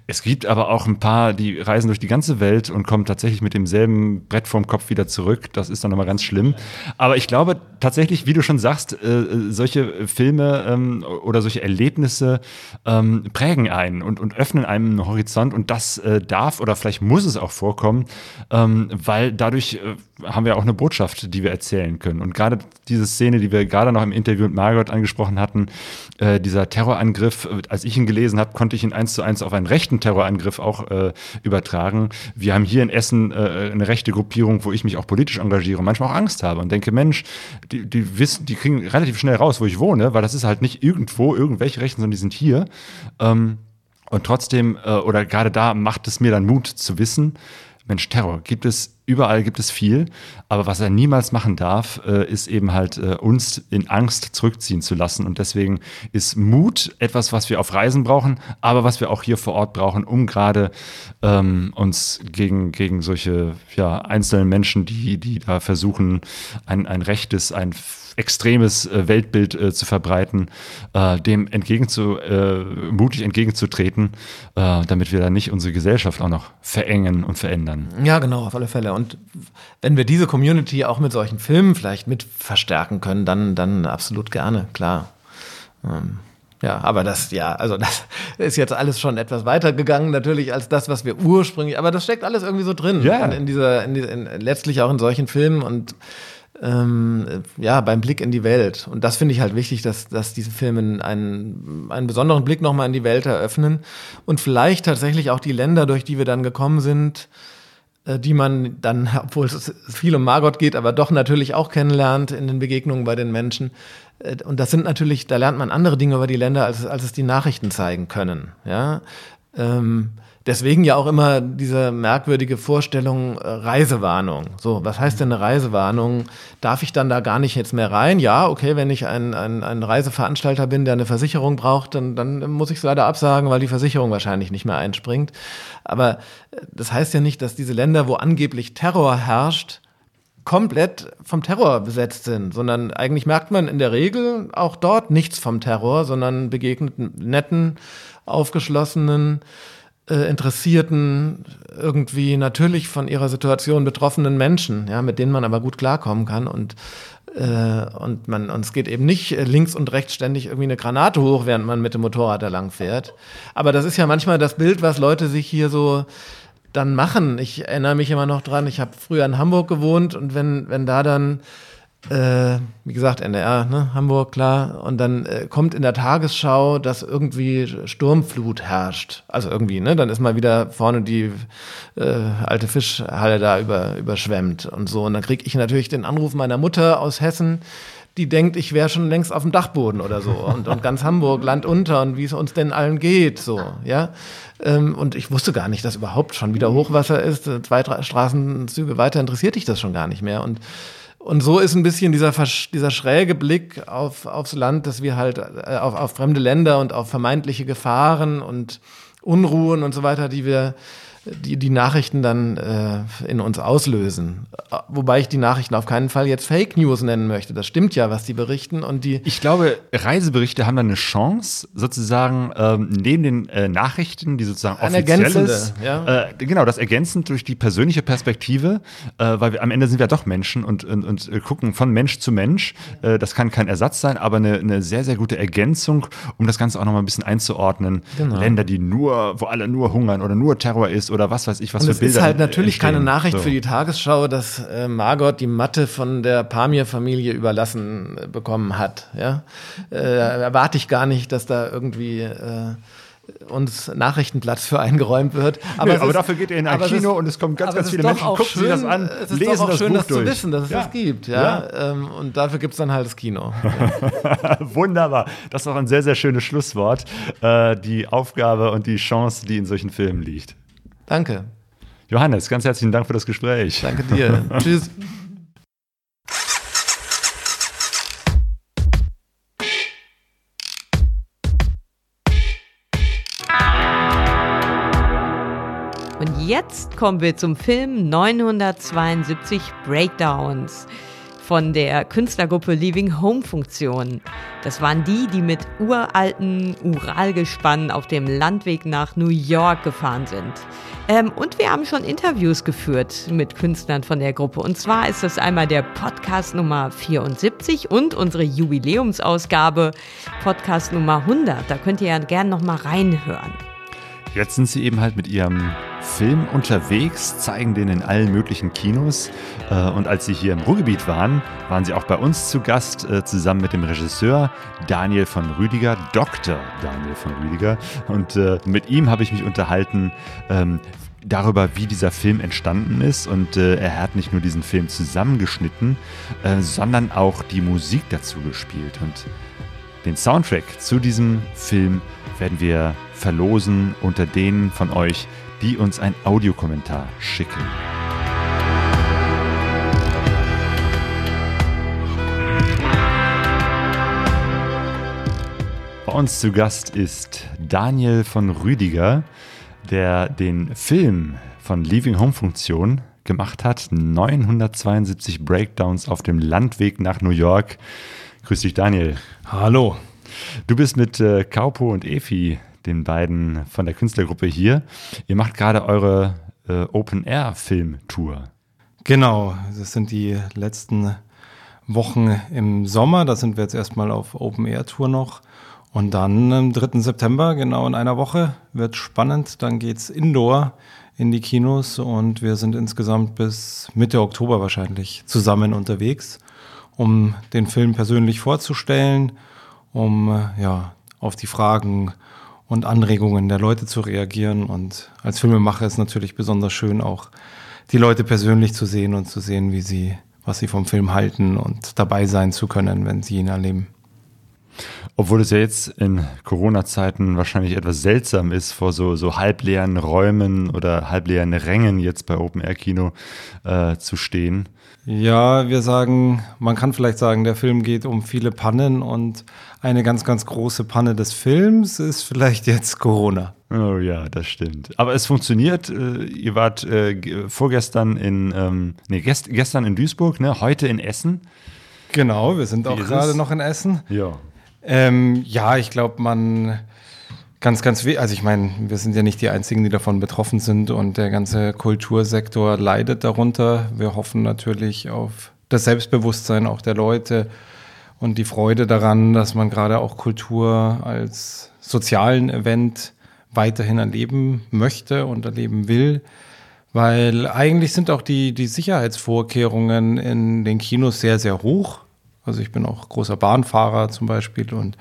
Es gibt aber auch ein paar, die reisen durch die ganze Welt und kommen tatsächlich mit demselben Brett vorm Kopf wieder zurück. Das ist dann nochmal ganz schlimm. Aber ich glaube tatsächlich, wie du schon sagst, äh, solche Filme ähm, oder solche Erlebnisse ähm, prägen einen und, und öffnen einem einen Horizont und das äh, darf oder vielleicht muss es auch vorkommen, ähm, weil dadurch äh, haben wir auch eine Botschaft, die wir erzählen können. Und gerade diese Szene, die wir gerade noch im Interview mit Margot angesprochen hatten, äh, dieser Terrorangriff, äh, als ich ihn gelesen habe, konnte ich ihn eins zu eins auf einen rechten Terrorangriff auch äh, übertragen. Wir haben hier in Essen äh, eine rechte Gruppierung, wo ich mich auch politisch engagiere und manchmal auch Angst habe und denke, Mensch, die, die wissen, die kriegen relativ schnell raus, wo ich wohne, weil das ist halt nicht irgendwo irgendwelche Rechten, sondern die sind hier. Ähm, und trotzdem, äh, oder gerade da macht es mir dann Mut zu wissen, Mensch, Terror gibt es überall, gibt es viel, aber was er niemals machen darf, äh, ist eben halt äh, uns in Angst zurückziehen zu lassen. Und deswegen ist Mut etwas, was wir auf Reisen brauchen, aber was wir auch hier vor Ort brauchen, um gerade ähm, uns gegen, gegen solche ja, einzelnen Menschen, die, die da versuchen, ein, ein rechtes, ein extremes äh, Weltbild äh, zu verbreiten, äh, dem entgegenzu, äh, mutig entgegenzutreten, äh, damit wir da nicht unsere Gesellschaft auch noch verengen und verändern. Ja, genau, auf alle Fälle. Und wenn wir diese Community auch mit solchen Filmen vielleicht mit verstärken können, dann, dann absolut gerne, klar. Ähm, ja, aber das, ja, also das ist jetzt alles schon etwas weiter gegangen, natürlich, als das, was wir ursprünglich, aber das steckt alles irgendwie so drin. Ja. In, in dieser, in, in, letztlich auch in solchen Filmen und ähm, ja, beim Blick in die Welt. Und das finde ich halt wichtig, dass, dass diese Filme einen, einen besonderen Blick nochmal in die Welt eröffnen und vielleicht tatsächlich auch die Länder, durch die wir dann gekommen sind, die man dann, obwohl es viel um Margot geht, aber doch natürlich auch kennenlernt in den Begegnungen bei den Menschen. Äh, Und das sind natürlich, da lernt man andere Dinge über die Länder, als, als es die Nachrichten zeigen können. Ja? Ähm, deswegen ja auch immer diese merkwürdige Vorstellung äh, Reisewarnung. So, was heißt denn eine Reisewarnung? Darf ich dann da gar nicht jetzt mehr rein? Ja, okay, wenn ich ein, ein, ein Reiseveranstalter bin, der eine Versicherung braucht, dann, dann muss ich es leider absagen, weil die Versicherung wahrscheinlich nicht mehr einspringt. Aber äh, das heißt ja nicht, dass diese Länder, wo angeblich Terror herrscht, komplett vom Terror besetzt sind, sondern eigentlich merkt man in der Regel auch dort nichts vom Terror, sondern begegnet netten, aufgeschlossenen, äh, interessierten, irgendwie natürlich von ihrer Situation betroffenen Menschen, ja, mit denen man aber gut klarkommen kann und äh, und man und es geht eben nicht links und rechts ständig irgendwie eine Granate hoch, während man mit dem Motorrad da lang fährt. Aber das ist ja manchmal das Bild, was Leute sich hier so dann machen. Ich erinnere mich immer noch dran, ich habe früher in Hamburg gewohnt und wenn, wenn da dann äh, wie gesagt, NDR, ne, Hamburg, klar. Und dann äh, kommt in der Tagesschau, dass irgendwie Sturmflut herrscht. Also irgendwie, ne? Dann ist mal wieder vorne die äh, alte Fischhalle da über, überschwemmt und so. Und dann kriege ich natürlich den Anruf meiner Mutter aus Hessen, die denkt, ich wäre schon längst auf dem Dachboden oder so. Und, und ganz Hamburg, Land unter und wie es uns denn allen geht, so, ja. Ähm, und ich wusste gar nicht, dass überhaupt schon wieder Hochwasser ist. Zwei, Straßenzüge weiter interessiert dich das schon gar nicht mehr. Und und so ist ein bisschen dieser, dieser schräge Blick auf, aufs Land, dass wir halt äh, auf, auf fremde Länder und auf vermeintliche Gefahren und Unruhen und so weiter, die wir die die Nachrichten dann äh, in uns auslösen. Wobei ich die Nachrichten auf keinen Fall jetzt Fake News nennen möchte. Das stimmt ja, was die berichten und die. Ich glaube, Reiseberichte haben dann eine Chance, sozusagen ähm, neben den äh, Nachrichten, die sozusagen offizielles, ja. äh, genau, das ergänzend durch die persönliche Perspektive, äh, weil wir am Ende sind wir doch Menschen und, und, und äh, gucken von Mensch zu Mensch. Äh, das kann kein Ersatz sein, aber eine, eine sehr, sehr gute Ergänzung, um das Ganze auch nochmal ein bisschen einzuordnen. Genau. Länder, die nur, wo alle nur hungern oder nur Terror ist oder was weiß ich, was und für Bilder. Es ist halt natürlich entstehen. keine Nachricht so. für die Tagesschau, dass äh, Margot die Matte von der Pamir-Familie überlassen äh, bekommen hat. Ja? Äh, erwarte ich gar nicht, dass da irgendwie äh, uns Nachrichtenplatz für eingeräumt wird. Aber, nee, aber ist, dafür geht ihr in ein Kino ist, und es kommen ganz, ganz viele Menschen, gucken schön, sich das an, es ist lesen doch auch das schön, Buch das durch. zu wissen, dass es ja. das gibt. Ja? ja. Ähm, und dafür gibt es dann halt das Kino. Wunderbar. Das ist auch ein sehr, sehr schönes Schlusswort. Äh, die Aufgabe und die Chance, die in solchen Filmen liegt. Danke. Johannes, ganz herzlichen Dank für das Gespräch. Danke dir. Tschüss. Und jetzt kommen wir zum Film 972 Breakdowns von der Künstlergruppe Living Home Funktion. Das waren die, die mit uralten Uralgespannen auf dem Landweg nach New York gefahren sind. Ähm, und wir haben schon Interviews geführt mit Künstlern von der Gruppe. Und zwar ist das einmal der Podcast Nummer 74 und unsere Jubiläumsausgabe Podcast Nummer 100. Da könnt ihr ja gerne noch mal reinhören. Jetzt sind sie eben halt mit ihrem Film unterwegs, zeigen den in allen möglichen Kinos. Äh, und als sie hier im Ruhrgebiet waren, waren sie auch bei uns zu Gast, äh, zusammen mit dem Regisseur Daniel von Rüdiger, Dr. Daniel von Rüdiger. Und äh, mit ihm habe ich mich unterhalten, ähm, darüber, wie dieser Film entstanden ist. Und er hat nicht nur diesen Film zusammengeschnitten, sondern auch die Musik dazu gespielt. Und den Soundtrack zu diesem Film werden wir verlosen unter denen von euch, die uns ein Audiokommentar schicken. Bei uns zu Gast ist Daniel von Rüdiger, der den Film von Leaving Home Funktion gemacht hat. 972 Breakdowns auf dem Landweg nach New York. Grüß dich, Daniel. Hallo. Du bist mit äh, Kaupo und Efi, den beiden von der Künstlergruppe hier. Ihr macht gerade eure äh, Open-Air-Film-Tour. Genau, das sind die letzten Wochen im Sommer. Da sind wir jetzt erstmal auf Open-Air-Tour noch. Und dann am 3. September, genau in einer Woche, wird spannend. Dann geht es indoor in die Kinos und wir sind insgesamt bis Mitte Oktober wahrscheinlich zusammen unterwegs, um den Film persönlich vorzustellen um äh, ja, auf die Fragen und Anregungen der Leute zu reagieren. Und als Filmemacher ist es natürlich besonders schön, auch die Leute persönlich zu sehen und zu sehen, wie sie, was sie vom Film halten und dabei sein zu können, wenn sie ihn erleben. Obwohl es ja jetzt in Corona-Zeiten wahrscheinlich etwas seltsam ist, vor so, so halbleeren Räumen oder halbleeren Rängen jetzt bei Open Air Kino äh, zu stehen. Ja, wir sagen, man kann vielleicht sagen, der Film geht um viele Pannen und eine ganz, ganz große Panne des Films ist vielleicht jetzt Corona. Oh ja, das stimmt. Aber es funktioniert. Äh, ihr wart äh, vorgestern in, ähm, nee, gest, gestern in Duisburg, ne? heute in Essen. Genau, wir sind auch gerade noch in Essen. Ja. Ähm, ja, ich glaube, man ganz, ganz. Also ich meine, wir sind ja nicht die Einzigen, die davon betroffen sind und der ganze Kultursektor leidet darunter. Wir hoffen natürlich auf das Selbstbewusstsein auch der Leute und die Freude daran, dass man gerade auch Kultur als sozialen Event weiterhin erleben möchte und erleben will. Weil eigentlich sind auch die, die Sicherheitsvorkehrungen in den Kinos sehr, sehr hoch. Also ich bin auch großer Bahnfahrer zum Beispiel und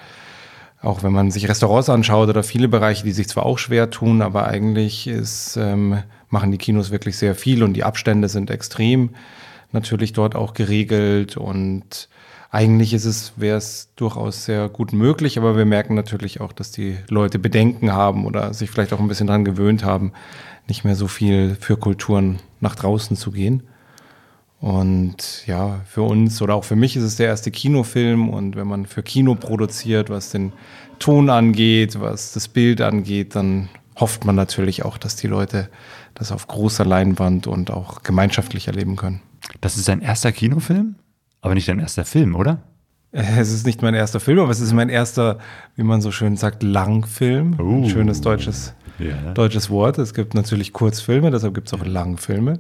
auch wenn man sich Restaurants anschaut oder viele Bereiche, die sich zwar auch schwer tun, aber eigentlich ist, ähm, machen die Kinos wirklich sehr viel und die Abstände sind extrem natürlich dort auch geregelt und eigentlich ist es, wäre es durchaus sehr gut möglich, aber wir merken natürlich auch, dass die Leute Bedenken haben oder sich vielleicht auch ein bisschen daran gewöhnt haben, nicht mehr so viel für Kulturen nach draußen zu gehen. Und ja, für uns oder auch für mich ist es der erste Kinofilm und wenn man für Kino produziert, was den Ton angeht, was das Bild angeht, dann hofft man natürlich auch, dass die Leute das auf großer Leinwand und auch gemeinschaftlich erleben können. Das ist dein erster Kinofilm? Aber nicht dein erster Film, oder? Es ist nicht mein erster Film, aber es ist mein erster, wie man so schön sagt, Langfilm. Ein Uh. schönes deutsches, Ja. deutsches Wort. Es gibt natürlich Kurzfilme, deshalb gibt es auch Langfilme.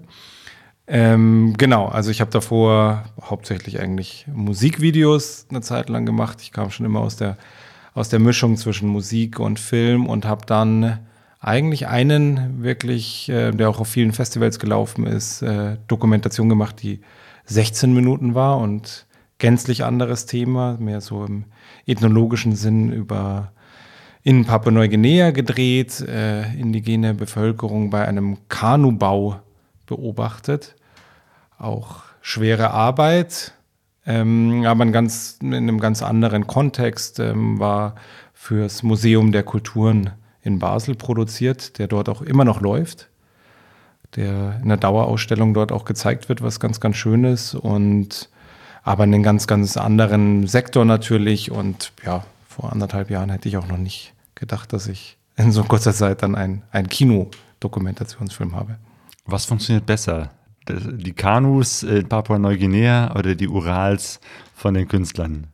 Ähm, genau, also ich habe davor hauptsächlich eigentlich Musikvideos eine Zeit lang gemacht. Ich kam schon immer aus der, aus der Mischung zwischen Musik und Film und habe dann eigentlich einen wirklich, äh, der auch auf vielen Festivals gelaufen ist, äh, Dokumentation gemacht, die 16 Minuten war und gänzlich anderes Thema, mehr so im ethnologischen Sinn über in Papua-Neuguinea gedreht, äh, indigene Bevölkerung bei einem Kanubau beobachtet. Auch schwere Arbeit, ähm, aber ein ganz, in einem ganz anderen Kontext ähm, war fürs Museum der Kulturen in Basel produziert, der dort auch immer noch läuft, der in der Dauerausstellung dort auch gezeigt wird, was ganz, ganz schön ist und aber in einen ganz, ganz anderen Sektor natürlich und ja, vor anderthalb Jahren hätte ich auch noch nicht gedacht, dass ich in so kurzer Zeit dann ein, ein Kino-Dokumentationsfilm habe. Was funktioniert besser? Die Kanus in Papua-Neuguinea oder die Urals von den Künstlern?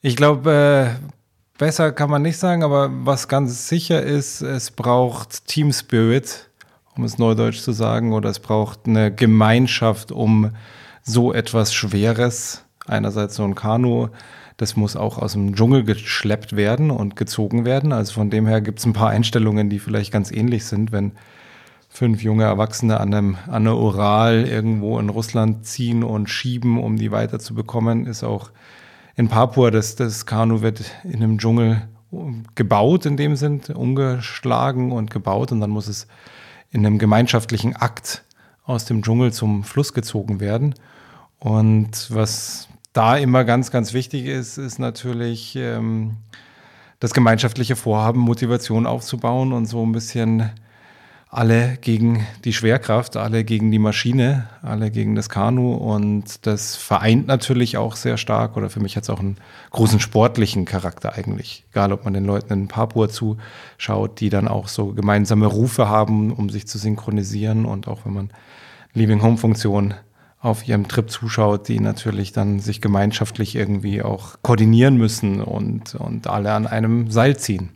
Ich glaube, äh, besser kann man nicht sagen, aber was ganz sicher ist, es braucht Team Spirit, um es neudeutsch zu sagen, oder es braucht eine Gemeinschaft, um so etwas Schweres, einerseits so ein Kanu, das muss auch aus dem Dschungel geschleppt werden und gezogen werden. Also von dem her gibt es ein paar Einstellungen, die vielleicht ganz ähnlich sind, wenn fünf junge Erwachsene an, einem, an einer Ural irgendwo in Russland ziehen und schieben, um die weiterzubekommen, ist auch in Papua, das, das Kanu wird in einem Dschungel gebaut, in dem Sinn, umgeschlagen und gebaut und dann muss es in einem gemeinschaftlichen Akt aus dem Dschungel zum Fluss gezogen werden. Und was da immer ganz, ganz wichtig ist, ist natürlich ähm, das gemeinschaftliche Vorhaben, Motivation aufzubauen und so ein bisschen alle gegen die Schwerkraft, alle gegen die Maschine, alle gegen das Kanu und das vereint natürlich auch sehr stark oder für mich hat es auch einen großen sportlichen Charakter eigentlich. Egal, ob man den Leuten in Papua zuschaut, die dann auch so gemeinsame Rufe haben, um sich zu synchronisieren und auch wenn man Leaving Home Funktion auf ihrem Trip zuschaut, die natürlich dann sich gemeinschaftlich irgendwie auch koordinieren müssen und, und alle an einem Seil ziehen.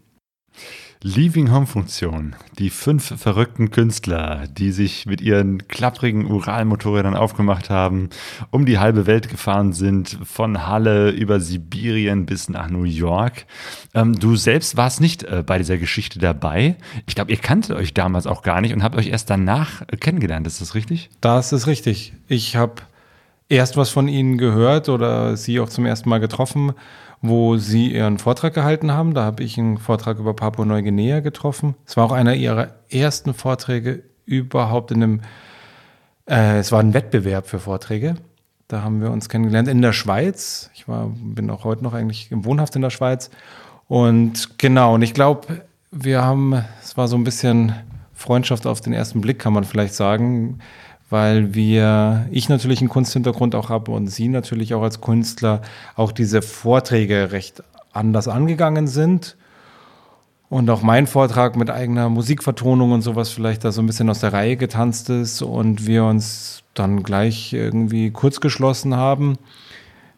Leaving Home Funktion. Die fünf verrückten Künstler, die sich mit ihren klapprigen Uralmotorrädern aufgemacht haben, um die halbe Welt gefahren sind, von Halle über Sibirien bis nach New York. Ähm, du selbst warst nicht äh, bei dieser Geschichte dabei. Ich glaube, ihr kanntet euch damals auch gar nicht und habt euch erst danach äh, kennengelernt. Ist das richtig? Das ist richtig. Ich habe erst was von Ihnen gehört oder Sie auch zum ersten Mal getroffen, wo Sie Ihren Vortrag gehalten haben. Da habe ich einen Vortrag über Papua-Neuguinea getroffen. Es war auch einer Ihrer ersten Vorträge überhaupt in einem, äh, es war ein Wettbewerb für Vorträge. Da haben wir uns kennengelernt in der Schweiz. Ich war, bin auch heute noch eigentlich wohnhaft in der Schweiz. Und genau, und ich glaube, wir haben, es war so ein bisschen Freundschaft auf den ersten Blick, kann man vielleicht sagen, weil wir, ich natürlich einen Kunsthintergrund auch habe und sie natürlich auch als Künstler auch diese Vorträge recht anders angegangen sind. Und auch mein Vortrag mit eigener Musikvertonung und sowas vielleicht da so ein bisschen aus der Reihe getanzt ist und wir uns dann gleich irgendwie kurz geschlossen haben.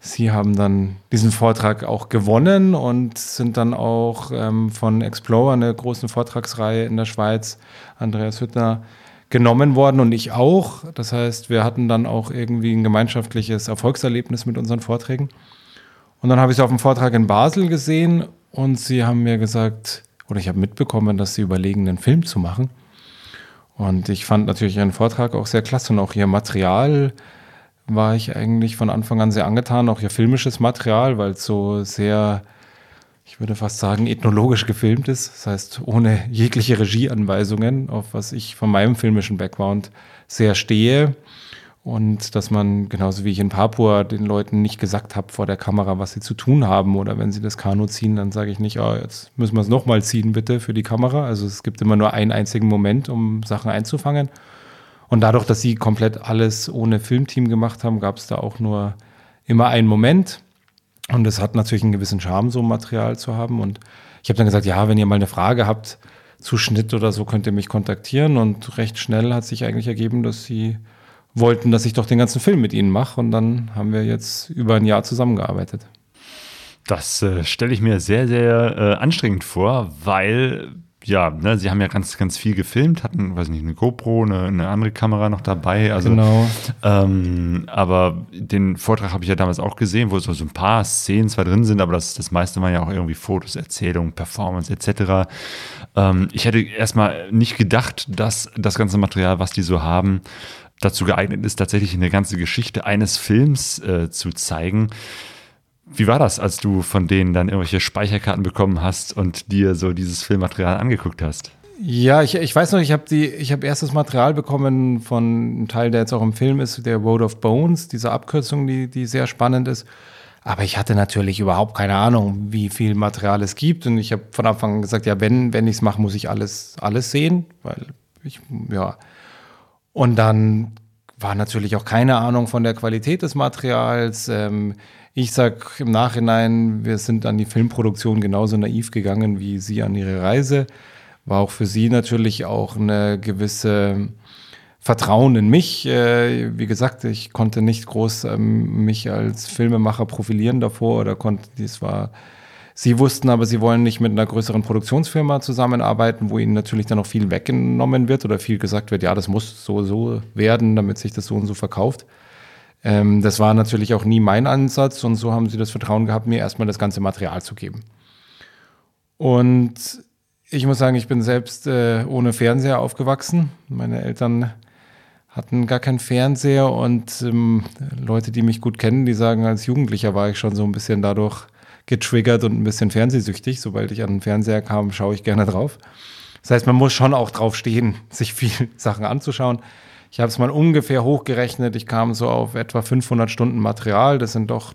Sie haben dann diesen Vortrag auch gewonnen und sind dann auch ähm, von Explorer, einer großen Vortragsreihe in der Schweiz, Andreas Hüttner, genommen worden und ich auch. Das heißt, wir hatten dann auch irgendwie ein gemeinschaftliches Erfolgserlebnis mit unseren Vorträgen. Und dann habe ich sie auf dem Vortrag in Basel gesehen und sie haben mir gesagt, oder ich habe mitbekommen, dass sie überlegen, einen Film zu machen. Und ich fand natürlich ihren Vortrag auch sehr klasse und auch ihr Material war ich eigentlich von Anfang an sehr angetan, auch ihr filmisches Material, weil es so sehr, ich würde fast sagen, ethnologisch gefilmt ist. Das heißt, ohne jegliche Regieanweisungen, auf was ich von meinem filmischen Background sehr stehe. Und dass man, genauso wie ich in Papua den Leuten nicht gesagt habe vor der Kamera, was sie zu tun haben. Oder wenn sie das Kanu ziehen, dann sage ich nicht, oh, jetzt müssen wir es nochmal ziehen, bitte, für die Kamera. Also es gibt immer nur einen einzigen Moment, um Sachen einzufangen. Und dadurch, dass sie komplett alles ohne Filmteam gemacht haben, gab es da auch nur immer einen Moment. Und es hat natürlich einen gewissen Charme, so Material zu haben. Und ich habe dann gesagt, ja, wenn ihr mal eine Frage habt zu Schnitt oder so, könnt ihr mich kontaktieren. Und recht schnell hat sich eigentlich ergeben, dass sie wollten, dass ich doch den ganzen Film mit ihnen mache. Und dann haben wir jetzt über ein Jahr zusammengearbeitet. Das äh, stelle ich mir sehr, sehr äh, anstrengend vor, weil ja, ne, sie haben ja ganz, ganz viel gefilmt, hatten, weiß nicht, eine GoPro, eine, eine andere Kamera noch dabei. Also, genau. Ähm, aber den Vortrag habe ich ja damals auch gesehen, wo so, ein paar Szenen zwar drin sind, aber das, das meiste waren ja auch irgendwie Fotos, Erzählungen, Performance etc. Ähm, ich hätte erstmal nicht gedacht, dass das ganze Material, was die so haben, dazu geeignet ist, tatsächlich eine ganze Geschichte eines Films äh, zu zeigen. Wie war das, als du von denen dann irgendwelche Speicherkarten bekommen hast und dir so dieses Filmmaterial angeguckt hast? Ja, ich, ich weiß noch, ich habe ich habe erstes Material bekommen von einem Teil, der jetzt auch im Film ist, der Road of Bones, diese Abkürzung, die, die sehr spannend ist. Aber ich hatte natürlich überhaupt keine Ahnung, wie viel Material es gibt. Und ich habe von Anfang an gesagt, ja, wenn, wenn ich es mache, muss ich alles, alles sehen. Weil ich, ja. Und dann war natürlich auch keine Ahnung von der Qualität des Materials. Ähm, ich sag im Nachhinein, wir sind an die Filmproduktion genauso naiv gegangen wie Sie an Ihre Reise. War auch für Sie natürlich auch eine gewisse Vertrauen in mich. Äh, wie gesagt, ich konnte nicht groß ähm, mich als Filmemacher profilieren davor oder konnte, dies war, Sie wussten aber, Sie wollen nicht mit einer größeren Produktionsfirma zusammenarbeiten, wo Ihnen natürlich dann auch viel weggenommen wird oder viel gesagt wird, ja, das muss so, so werden, damit sich das so und so verkauft. Ähm, das war natürlich auch nie mein Ansatz und so haben sie das Vertrauen gehabt, mir erstmal das ganze Material zu geben. Und ich muss sagen, ich bin selbst äh, ohne Fernseher aufgewachsen. Meine Eltern hatten gar keinen Fernseher und ähm, Leute, die mich gut kennen, die sagen, als Jugendlicher war ich schon so ein bisschen dadurch getriggert und ein bisschen fernsehsüchtig. Sobald ich an den Fernseher kam, schaue ich gerne drauf. Das heißt, man muss schon auch drauf stehen, sich viele Sachen anzuschauen. Ich habe es mal ungefähr hochgerechnet. Ich kam so auf etwa 500 Stunden Material. Das sind doch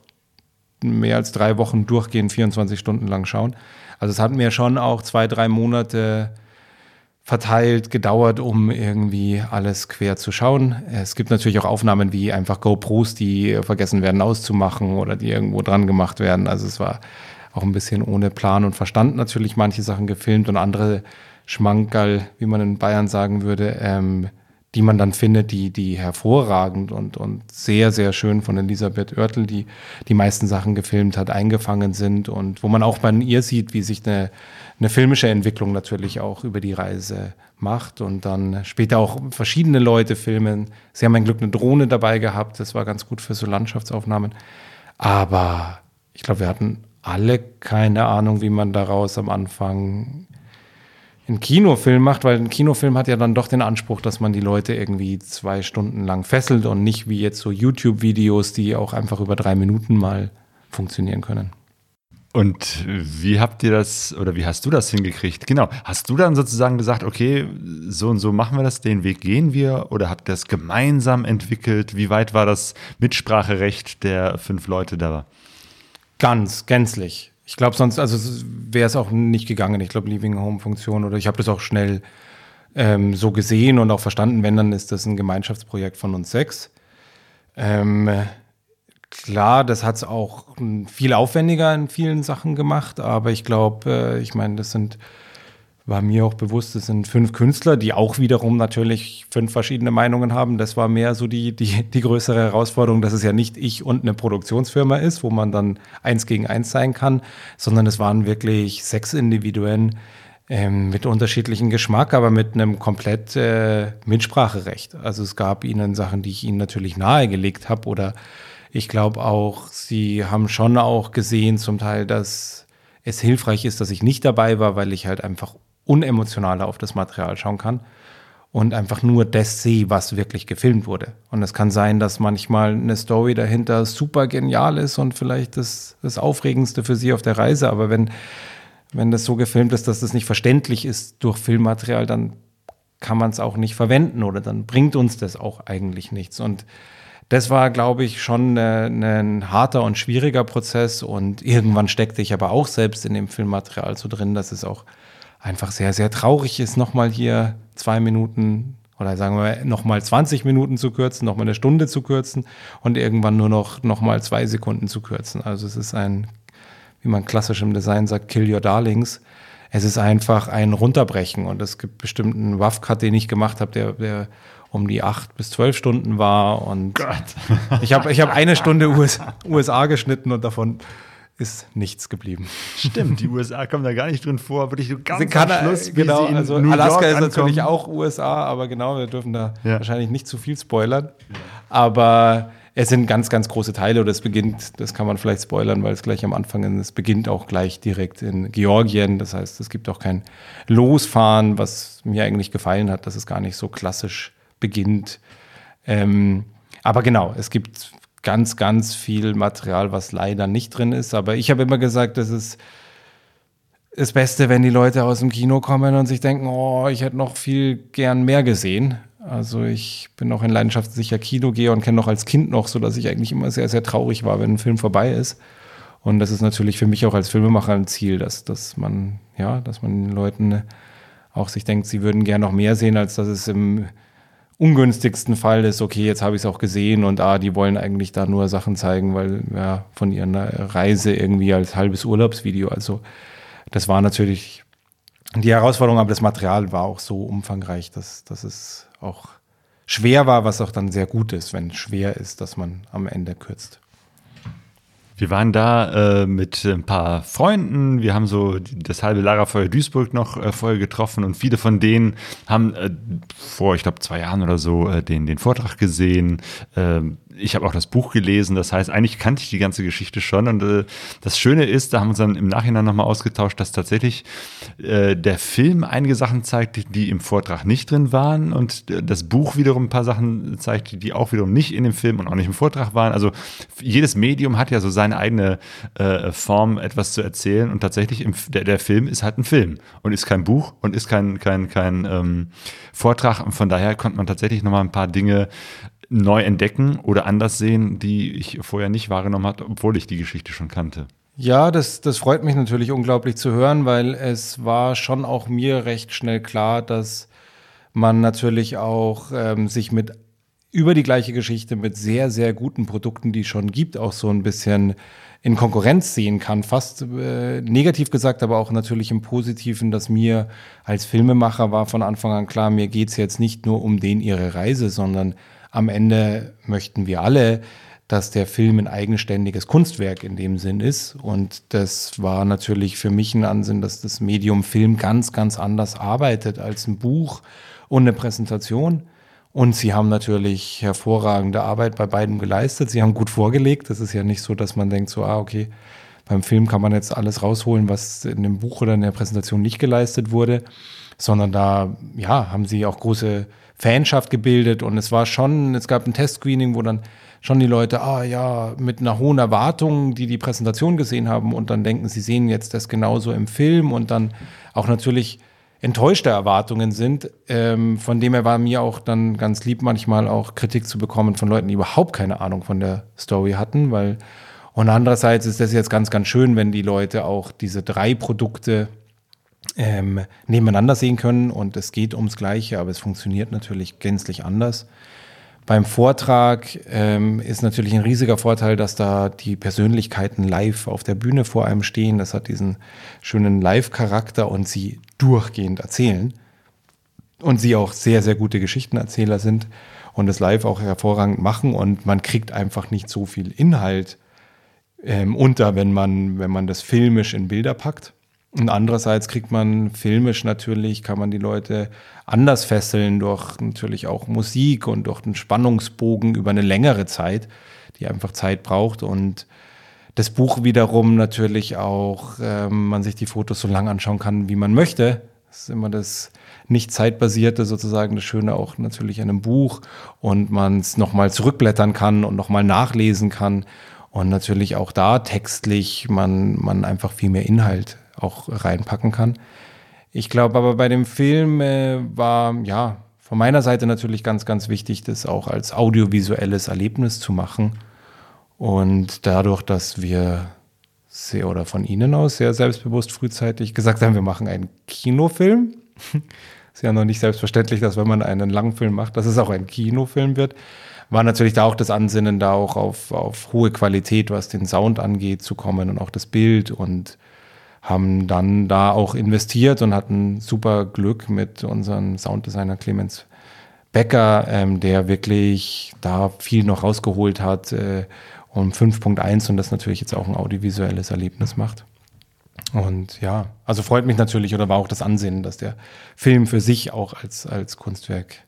mehr als drei Wochen durchgehend 24 Stunden lang schauen. Also es hat mir schon auch zwei, drei Monate verteilt gedauert, um irgendwie alles quer zu schauen. Es gibt natürlich auch Aufnahmen wie einfach GoPros, die vergessen werden auszumachen oder die irgendwo dran gemacht werden. Also es war auch ein bisschen ohne Plan und Verstand natürlich manche Sachen gefilmt und andere Schmankerl, wie man in Bayern sagen würde, ähm, die man dann findet, die, die hervorragend und, und sehr, sehr schön von Elisabeth Oertel, die die meisten Sachen gefilmt hat, eingefangen sind und wo man auch bei ihr sieht, wie sich eine, eine filmische Entwicklung natürlich auch über die Reise macht und dann später auch verschiedene Leute filmen. Sie haben ein Glück eine Drohne dabei gehabt, das war ganz gut für so Landschaftsaufnahmen. Aber ich glaube, wir hatten alle keine Ahnung, wie man daraus am Anfang einen Kinofilm macht, weil ein Kinofilm hat ja dann doch den Anspruch, dass man die Leute irgendwie zwei Stunden lang fesselt und nicht wie jetzt so YouTube-Videos, die auch einfach über drei Minuten mal funktionieren können. Und wie habt ihr das oder wie hast du das hingekriegt? Genau. Hast du dann sozusagen gesagt, okay, so und so machen wir das, den Weg gehen wir oder habt ihr das gemeinsam entwickelt? Wie weit war das Mitspracherecht der fünf Leute da? Ganz, gänzlich. Ich glaube, sonst, also wäre es auch nicht gegangen. Ich glaube, Leaving Home Funktion oder ich habe das auch schnell ähm, so gesehen und auch verstanden. Wenn, dann ist das ein Gemeinschaftsprojekt von uns sechs. Ähm, Klar, das hat es auch viel aufwendiger in vielen Sachen gemacht, aber ich glaube, äh, ich meine, das sind, war mir auch bewusst, das sind fünf Künstler, die auch wiederum natürlich fünf verschiedene Meinungen haben. Das war mehr so die, die, die größere Herausforderung, dass es ja nicht ich und eine Produktionsfirma ist, wo man dann eins gegen eins sein kann, sondern es waren wirklich sechs Individuen, ähm, mit unterschiedlichen Geschmack, aber mit einem komplett äh, Mitspracherecht. Also es gab ihnen Sachen, die ich ihnen natürlich nahegelegt habe oder ich glaube auch, sie haben schon auch gesehen zum Teil, dass es hilfreich ist, dass ich nicht dabei war, weil ich halt einfach unemotionaler auf das Material schauen kann und einfach nur das sehe, was wirklich gefilmt wurde. Und es kann sein, dass manchmal eine Story dahinter super genial ist und vielleicht das, das Aufregendste für sie auf der Reise. Aber wenn, wenn das so gefilmt ist, dass das nicht verständlich ist durch Filmmaterial, dann kann man es auch nicht verwenden oder dann bringt uns das auch eigentlich nichts. Und das war, glaube ich, schon äh, ein harter und schwieriger Prozess. Und irgendwann steckte ich aber auch selbst in dem Filmmaterial so drin, dass es auch einfach sehr, sehr traurig ist, nochmal hier zwei Minuten oder sagen wir nochmal 20 Minuten zu kürzen, nochmal eine Stunde zu kürzen und irgendwann nur noch nochmal zwei Sekunden zu kürzen. Also es ist ein, wie man klassisch im Design sagt, Kill Your Darlings. Es ist einfach ein Runterbrechen und es gibt bestimmt einen WAF-Cut, den ich gemacht habe, der, der um die acht bis zwölf Stunden war. Und Gott. ich habe ich hab eine Stunde US, USA geschnitten und davon ist nichts geblieben. Stimmt, die USA kommen da gar nicht drin vor, wirklich so ganz kann, am Schluss. Genau, also Alaska ist natürlich auch USA, aber genau, wir dürfen da ja. wahrscheinlich nicht zu viel spoilern. Aber es sind ganz, ganz große Teile und es beginnt, das kann man vielleicht spoilern, weil es gleich am Anfang ist, es beginnt auch gleich direkt in Georgien. Das heißt, es gibt auch kein Losfahren, was mir eigentlich gefallen hat, dass es gar nicht so klassisch beginnt. Ähm, aber genau, es gibt ganz, ganz viel Material, was leider nicht drin ist. Aber ich habe immer gesagt, das ist das Beste, wenn die Leute aus dem Kino kommen und sich denken, oh, ich hätte noch viel gern mehr gesehen. Also ich bin noch ein leidenschaftlicher Kinogeher und kenne noch als Kind noch, so dass ich eigentlich immer sehr, sehr traurig war, wenn ein Film vorbei ist. Und das ist natürlich für mich auch als Filmemacher ein Ziel, dass, dass man, ja, dass man den Leuten auch sich denkt, sie würden gern noch mehr sehen, als dass es im ungünstigsten Fall ist, okay, jetzt habe ich es auch gesehen und ah, die wollen eigentlich da nur Sachen zeigen, weil ja, von ihrer Reise irgendwie als halbes Urlaubsvideo. Also das war natürlich die Herausforderung, aber das Material war auch so umfangreich, dass, dass es auch schwer war, was auch dann sehr gut ist, wenn schwer ist, dass man am Ende kürzt. Wir waren da äh, mit ein paar Freunden. Wir haben so das halbe Lagerfeuer Duisburg noch äh, vorher getroffen und viele von denen haben äh, vor, ich glaube, zwei Jahren oder so äh, den, den Vortrag gesehen. Ich habe auch das Buch gelesen, das heißt, eigentlich kannte ich die ganze Geschichte schon. Und äh, das Schöne ist, da haben wir uns dann im Nachhinein nochmal ausgetauscht, dass tatsächlich äh, der Film einige Sachen zeigt, die im Vortrag nicht drin waren und äh, das Buch wiederum ein paar Sachen zeigt, die auch wiederum nicht in dem Film und auch nicht im Vortrag waren. Also jedes Medium hat ja so seine eigene äh, Form, etwas zu erzählen. Und tatsächlich, im, der, der Film ist halt ein Film und ist kein Buch und ist kein, kein, kein ähm, Vortrag. Und von daher konnte man tatsächlich nochmal ein paar Dinge neu entdecken oder anders sehen, die ich vorher nicht wahrgenommen habe, obwohl ich die Geschichte schon kannte. Ja, das, das freut mich natürlich unglaublich zu hören, weil es war schon auch mir recht schnell klar, dass man natürlich auch ähm, sich mit über die gleiche Geschichte mit sehr, sehr guten Produkten, die es schon gibt, auch so ein bisschen in Konkurrenz sehen kann. Fast äh, negativ gesagt, aber auch natürlich im Positiven, dass mir als Filmemacher war von Anfang an klar, mir geht es jetzt nicht nur um den ihre Reise, sondern am Ende möchten wir alle, dass der Film ein eigenständiges Kunstwerk in dem Sinn ist. Und das war natürlich für mich ein Ansinn, dass das Medium Film ganz, ganz anders arbeitet als ein Buch und eine Präsentation. Und sie haben natürlich hervorragende Arbeit bei beiden geleistet. Sie haben gut vorgelegt. Das ist ja nicht so, dass man denkt, so, ah, okay, beim Film kann man jetzt alles rausholen, was in dem Buch oder in der Präsentation nicht geleistet wurde, sondern da, ja, haben sie auch große Fanschaft gebildet und es war schon, es gab ein Testscreening, wo dann schon die Leute, ah ja, mit einer hohen Erwartung, die die Präsentation gesehen haben und dann denken, sie sehen jetzt das genauso im Film und dann auch natürlich enttäuschte Erwartungen sind. Ähm, von dem her war mir auch dann ganz lieb, manchmal auch Kritik zu bekommen von Leuten, die überhaupt keine Ahnung von der Story hatten, weil und andererseits ist das jetzt ganz, ganz schön, wenn die Leute auch diese drei Produkte ähm, nebeneinander sehen können und es geht ums Gleiche, aber es funktioniert natürlich gänzlich anders. Beim Vortrag ähm, ist natürlich ein riesiger Vorteil, dass da die Persönlichkeiten live auf der Bühne vor einem stehen. Das hat diesen schönen Live-Charakter und sie durchgehend erzählen. Und sie auch sehr, sehr gute Geschichtenerzähler sind und es live auch hervorragend machen. Und man kriegt einfach nicht so viel Inhalt ähm, unter, wenn man, wenn man das filmisch in Bilder packt. Und andererseits kriegt man filmisch natürlich, kann man die Leute anders fesseln durch natürlich auch Musik und durch einen Spannungsbogen über eine längere Zeit, die einfach Zeit braucht. Und das Buch wiederum natürlich auch, ähm, man sich die Fotos so lang anschauen kann, wie man möchte. Das ist immer das nicht zeitbasierte sozusagen, das Schöne auch natürlich an einem Buch und man es nochmal zurückblättern kann und nochmal nachlesen kann. Und natürlich auch da textlich man, man einfach viel mehr Inhalt auch reinpacken kann. Ich glaube aber bei dem Film äh, war, ja, von meiner Seite natürlich ganz, ganz wichtig, das auch als audiovisuelles Erlebnis zu machen. Und dadurch, dass wir sehr oder von Ihnen aus sehr selbstbewusst frühzeitig gesagt haben, wir machen einen Kinofilm. ist ja noch nicht selbstverständlich, dass wenn man einen Langfilm macht, dass es auch ein Kinofilm wird. War natürlich da auch das Ansinnen, da auch auf, auf hohe Qualität, was den Sound angeht, zu kommen und auch das Bild und haben dann da auch investiert und hatten super Glück mit unserem Sounddesigner Clemens Becker, ähm, der wirklich da viel noch rausgeholt hat äh, um 5.1 und das natürlich jetzt auch ein audiovisuelles Erlebnis macht. Und ja, also freut mich natürlich oder war auch das Ansehen, dass der Film für sich auch als, als Kunstwerk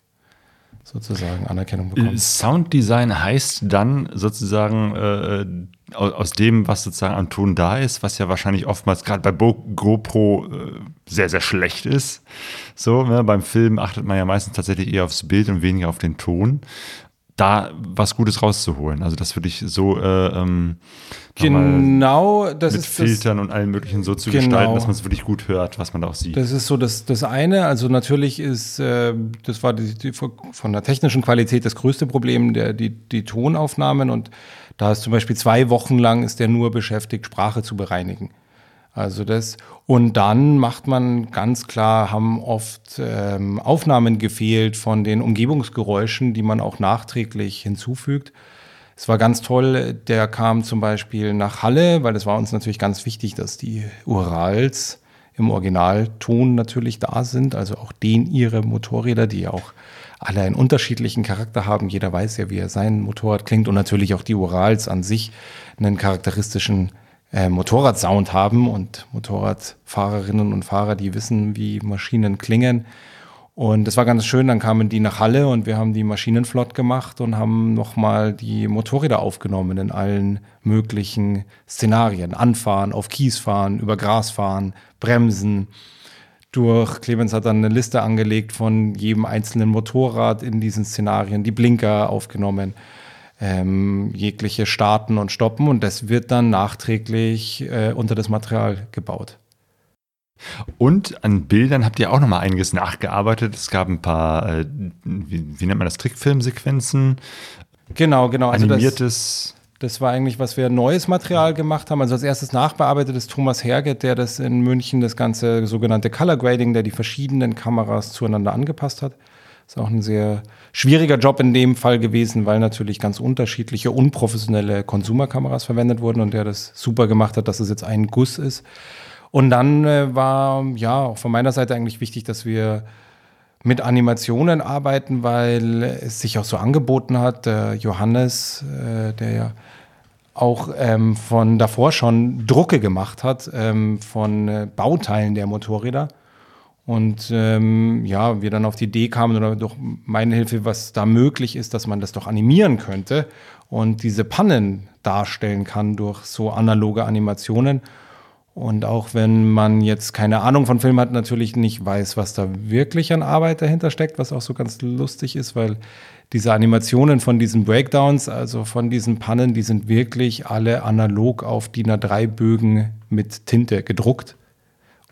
sozusagen Anerkennung bekommt. Sounddesign heißt dann sozusagen äh, aus dem, was sozusagen am Ton da ist, was ja wahrscheinlich oftmals gerade bei GoPro äh, sehr, sehr schlecht ist. So, ne? beim Film achtet man ja meistens tatsächlich eher aufs Bild und weniger auf den Ton da was Gutes rauszuholen. Also das würde ich so äh, ähm, genau das mit ist Filtern das, und allem möglichen so zu genau. gestalten, dass man es wirklich gut hört, was man da auch sieht. Das ist so das, das eine. Also natürlich ist äh, das war die, die, von der technischen Qualität das größte Problem der die, die Tonaufnahmen und da ist zum Beispiel zwei Wochen lang ist der nur beschäftigt Sprache zu bereinigen. Also das und dann macht man ganz klar, haben oft ähm, Aufnahmen gefehlt von den Umgebungsgeräuschen, die man auch nachträglich hinzufügt. Es war ganz toll, der kam zum Beispiel nach Halle, weil es war uns natürlich ganz wichtig, dass die Urals im Originalton natürlich da sind, also auch den ihre Motorräder, die auch alle einen unterschiedlichen Charakter haben. Jeder weiß ja, wie er sein Motorrad klingt und natürlich auch die Urals an sich einen charakteristischen äh, Motorradsound haben und Motorradfahrerinnen und Fahrer, die wissen, wie Maschinen klingen. Und das war ganz schön, dann kamen die nach Halle und wir haben die Maschinen flott gemacht und haben nochmal die Motorräder aufgenommen in allen möglichen Szenarien. Anfahren, auf Kies fahren, über Gras fahren, bremsen. Durch Clemens hat dann eine Liste angelegt von jedem einzelnen Motorrad in diesen Szenarien, die Blinker aufgenommen ähm, jegliche Starten und Stoppen und das wird dann nachträglich äh, unter das Material gebaut. Und an Bildern habt ihr auch noch mal einiges nachgearbeitet. Es gab ein paar, äh, wie, wie, nennt man das, Trickfilmsequenzen? Genau, genau. Also animiertes. Das, das, war eigentlich, was wir neues Material gemacht haben. Also als erstes nachbearbeitet ist Thomas Herget, der das in München, das ganze sogenannte Color Grading, der die verschiedenen Kameras zueinander angepasst hat. Ist auch ein sehr schwieriger Job in dem Fall gewesen, weil natürlich ganz unterschiedliche, unprofessionelle Konsumerkameras verwendet wurden und der das super gemacht hat, dass es jetzt ein Guss ist. Und dann äh, war ja auch von meiner Seite eigentlich wichtig, dass wir mit Animationen arbeiten, weil es sich auch so angeboten hat. Der Johannes, äh, der ja auch ähm, von davor schon Drucke gemacht hat ähm, von äh, Bauteilen der Motorräder und ähm, ja, wir dann auf die Idee kamen oder durch meine Hilfe, was da möglich ist, dass man das doch animieren könnte und diese Pannen darstellen kann durch so analoge Animationen. Und auch wenn man jetzt keine Ahnung von Film hat, natürlich nicht weiß, was da wirklich an Arbeit dahinter steckt, was auch so ganz lustig ist, weil diese Animationen von diesen Breakdowns, also von diesen Pannen, die sind wirklich alle analog auf DIN A3-Bögen mit Tinte gedruckt.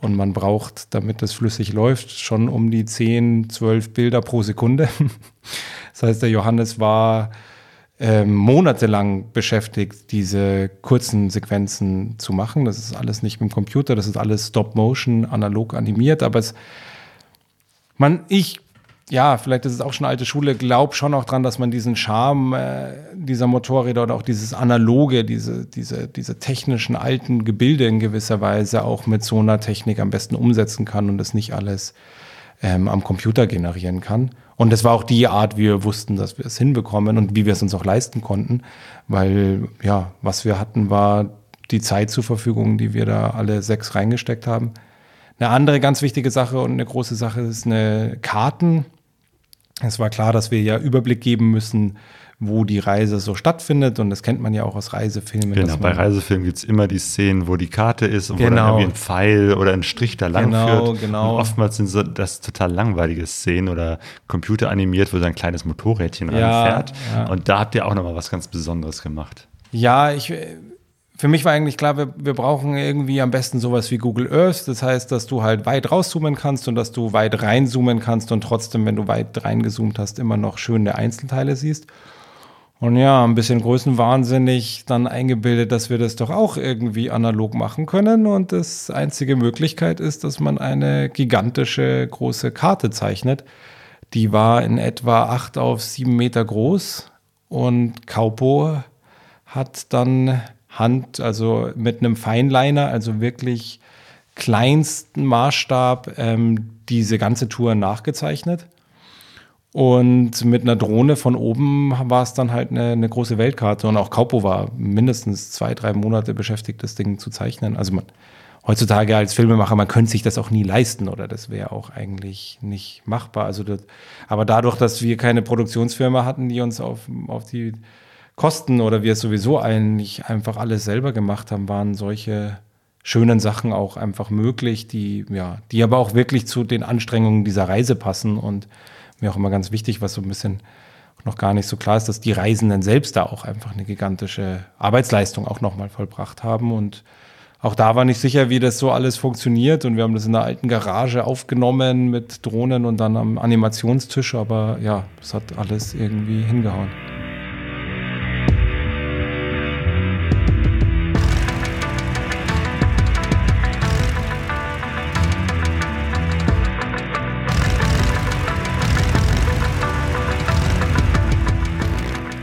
Und man braucht, damit das flüssig läuft, schon um die 10, 12 Bilder pro Sekunde. Das heißt, der Johannes war ähm, monatelang beschäftigt, diese kurzen Sequenzen zu machen. Das ist alles nicht mit dem Computer, das ist alles Stop-Motion, analog animiert, aber es, man, ich, ja, vielleicht ist es auch schon alte Schule, glaube schon auch dran, dass man diesen Charme äh, dieser Motorräder oder auch dieses analoge, diese, diese, diese technischen alten Gebilde in gewisser Weise auch mit so einer Technik am besten umsetzen kann und das nicht alles ähm, am Computer generieren kann. Und das war auch die Art, wie wir wussten, dass wir es hinbekommen und wie wir es uns auch leisten konnten, weil ja, was wir hatten, war die Zeit zur Verfügung, die wir da alle sechs reingesteckt haben. Eine andere ganz wichtige Sache und eine große Sache ist eine Karten. Es war klar, dass wir ja Überblick geben müssen, wo die Reise so stattfindet. Und das kennt man ja auch aus Reisefilmen. Genau, bei Reisefilmen gibt es immer die Szenen, wo die Karte ist und genau. wo dann irgendwie ein Pfeil oder ein Strich da lang genau, führt. Genau. Und oftmals sind so, das total langweilige Szenen oder computeranimiert, wo so ein kleines Motorrädchen ja, ranfährt. Ja. Und da habt ihr auch nochmal was ganz Besonderes gemacht. Ja, ich. Für mich war eigentlich klar, wir, wir brauchen irgendwie am besten sowas wie Google Earth. Das heißt, dass du halt weit rauszoomen kannst und dass du weit reinzoomen kannst und trotzdem, wenn du weit reingezoomt hast, immer noch schöne Einzelteile siehst. Und ja, ein bisschen größenwahnsinnig dann eingebildet, dass wir das doch auch irgendwie analog machen können. Und das einzige Möglichkeit ist, dass man eine gigantische große Karte zeichnet. Die war in etwa acht auf sieben Meter groß. Und Kaupo hat dann Hand, also mit einem Feinliner, also wirklich kleinsten Maßstab, ähm, diese ganze Tour nachgezeichnet. Und mit einer Drohne von oben war es dann halt eine, eine, große Weltkarte. Und auch Kaupo war mindestens zwei, drei Monate beschäftigt, das Ding zu zeichnen. Also man, heutzutage als Filmemacher, man könnte sich das auch nie leisten oder das wäre auch eigentlich nicht machbar. Also das, aber dadurch, dass wir keine Produktionsfirma hatten, die uns auf, auf die Kosten oder wir es sowieso eigentlich einfach alles selber gemacht haben, waren solche schönen Sachen auch einfach möglich, die, ja, die aber auch wirklich zu den Anstrengungen dieser Reise passen und mir auch immer ganz wichtig, was so ein bisschen noch gar nicht so klar ist, dass die Reisenden selbst da auch einfach eine gigantische Arbeitsleistung auch nochmal vollbracht haben. Und auch da war nicht sicher, wie das so alles funktioniert. Und wir haben das in einer alten Garage aufgenommen mit Drohnen und dann am Animationstisch. Aber ja, das hat alles irgendwie hingehauen.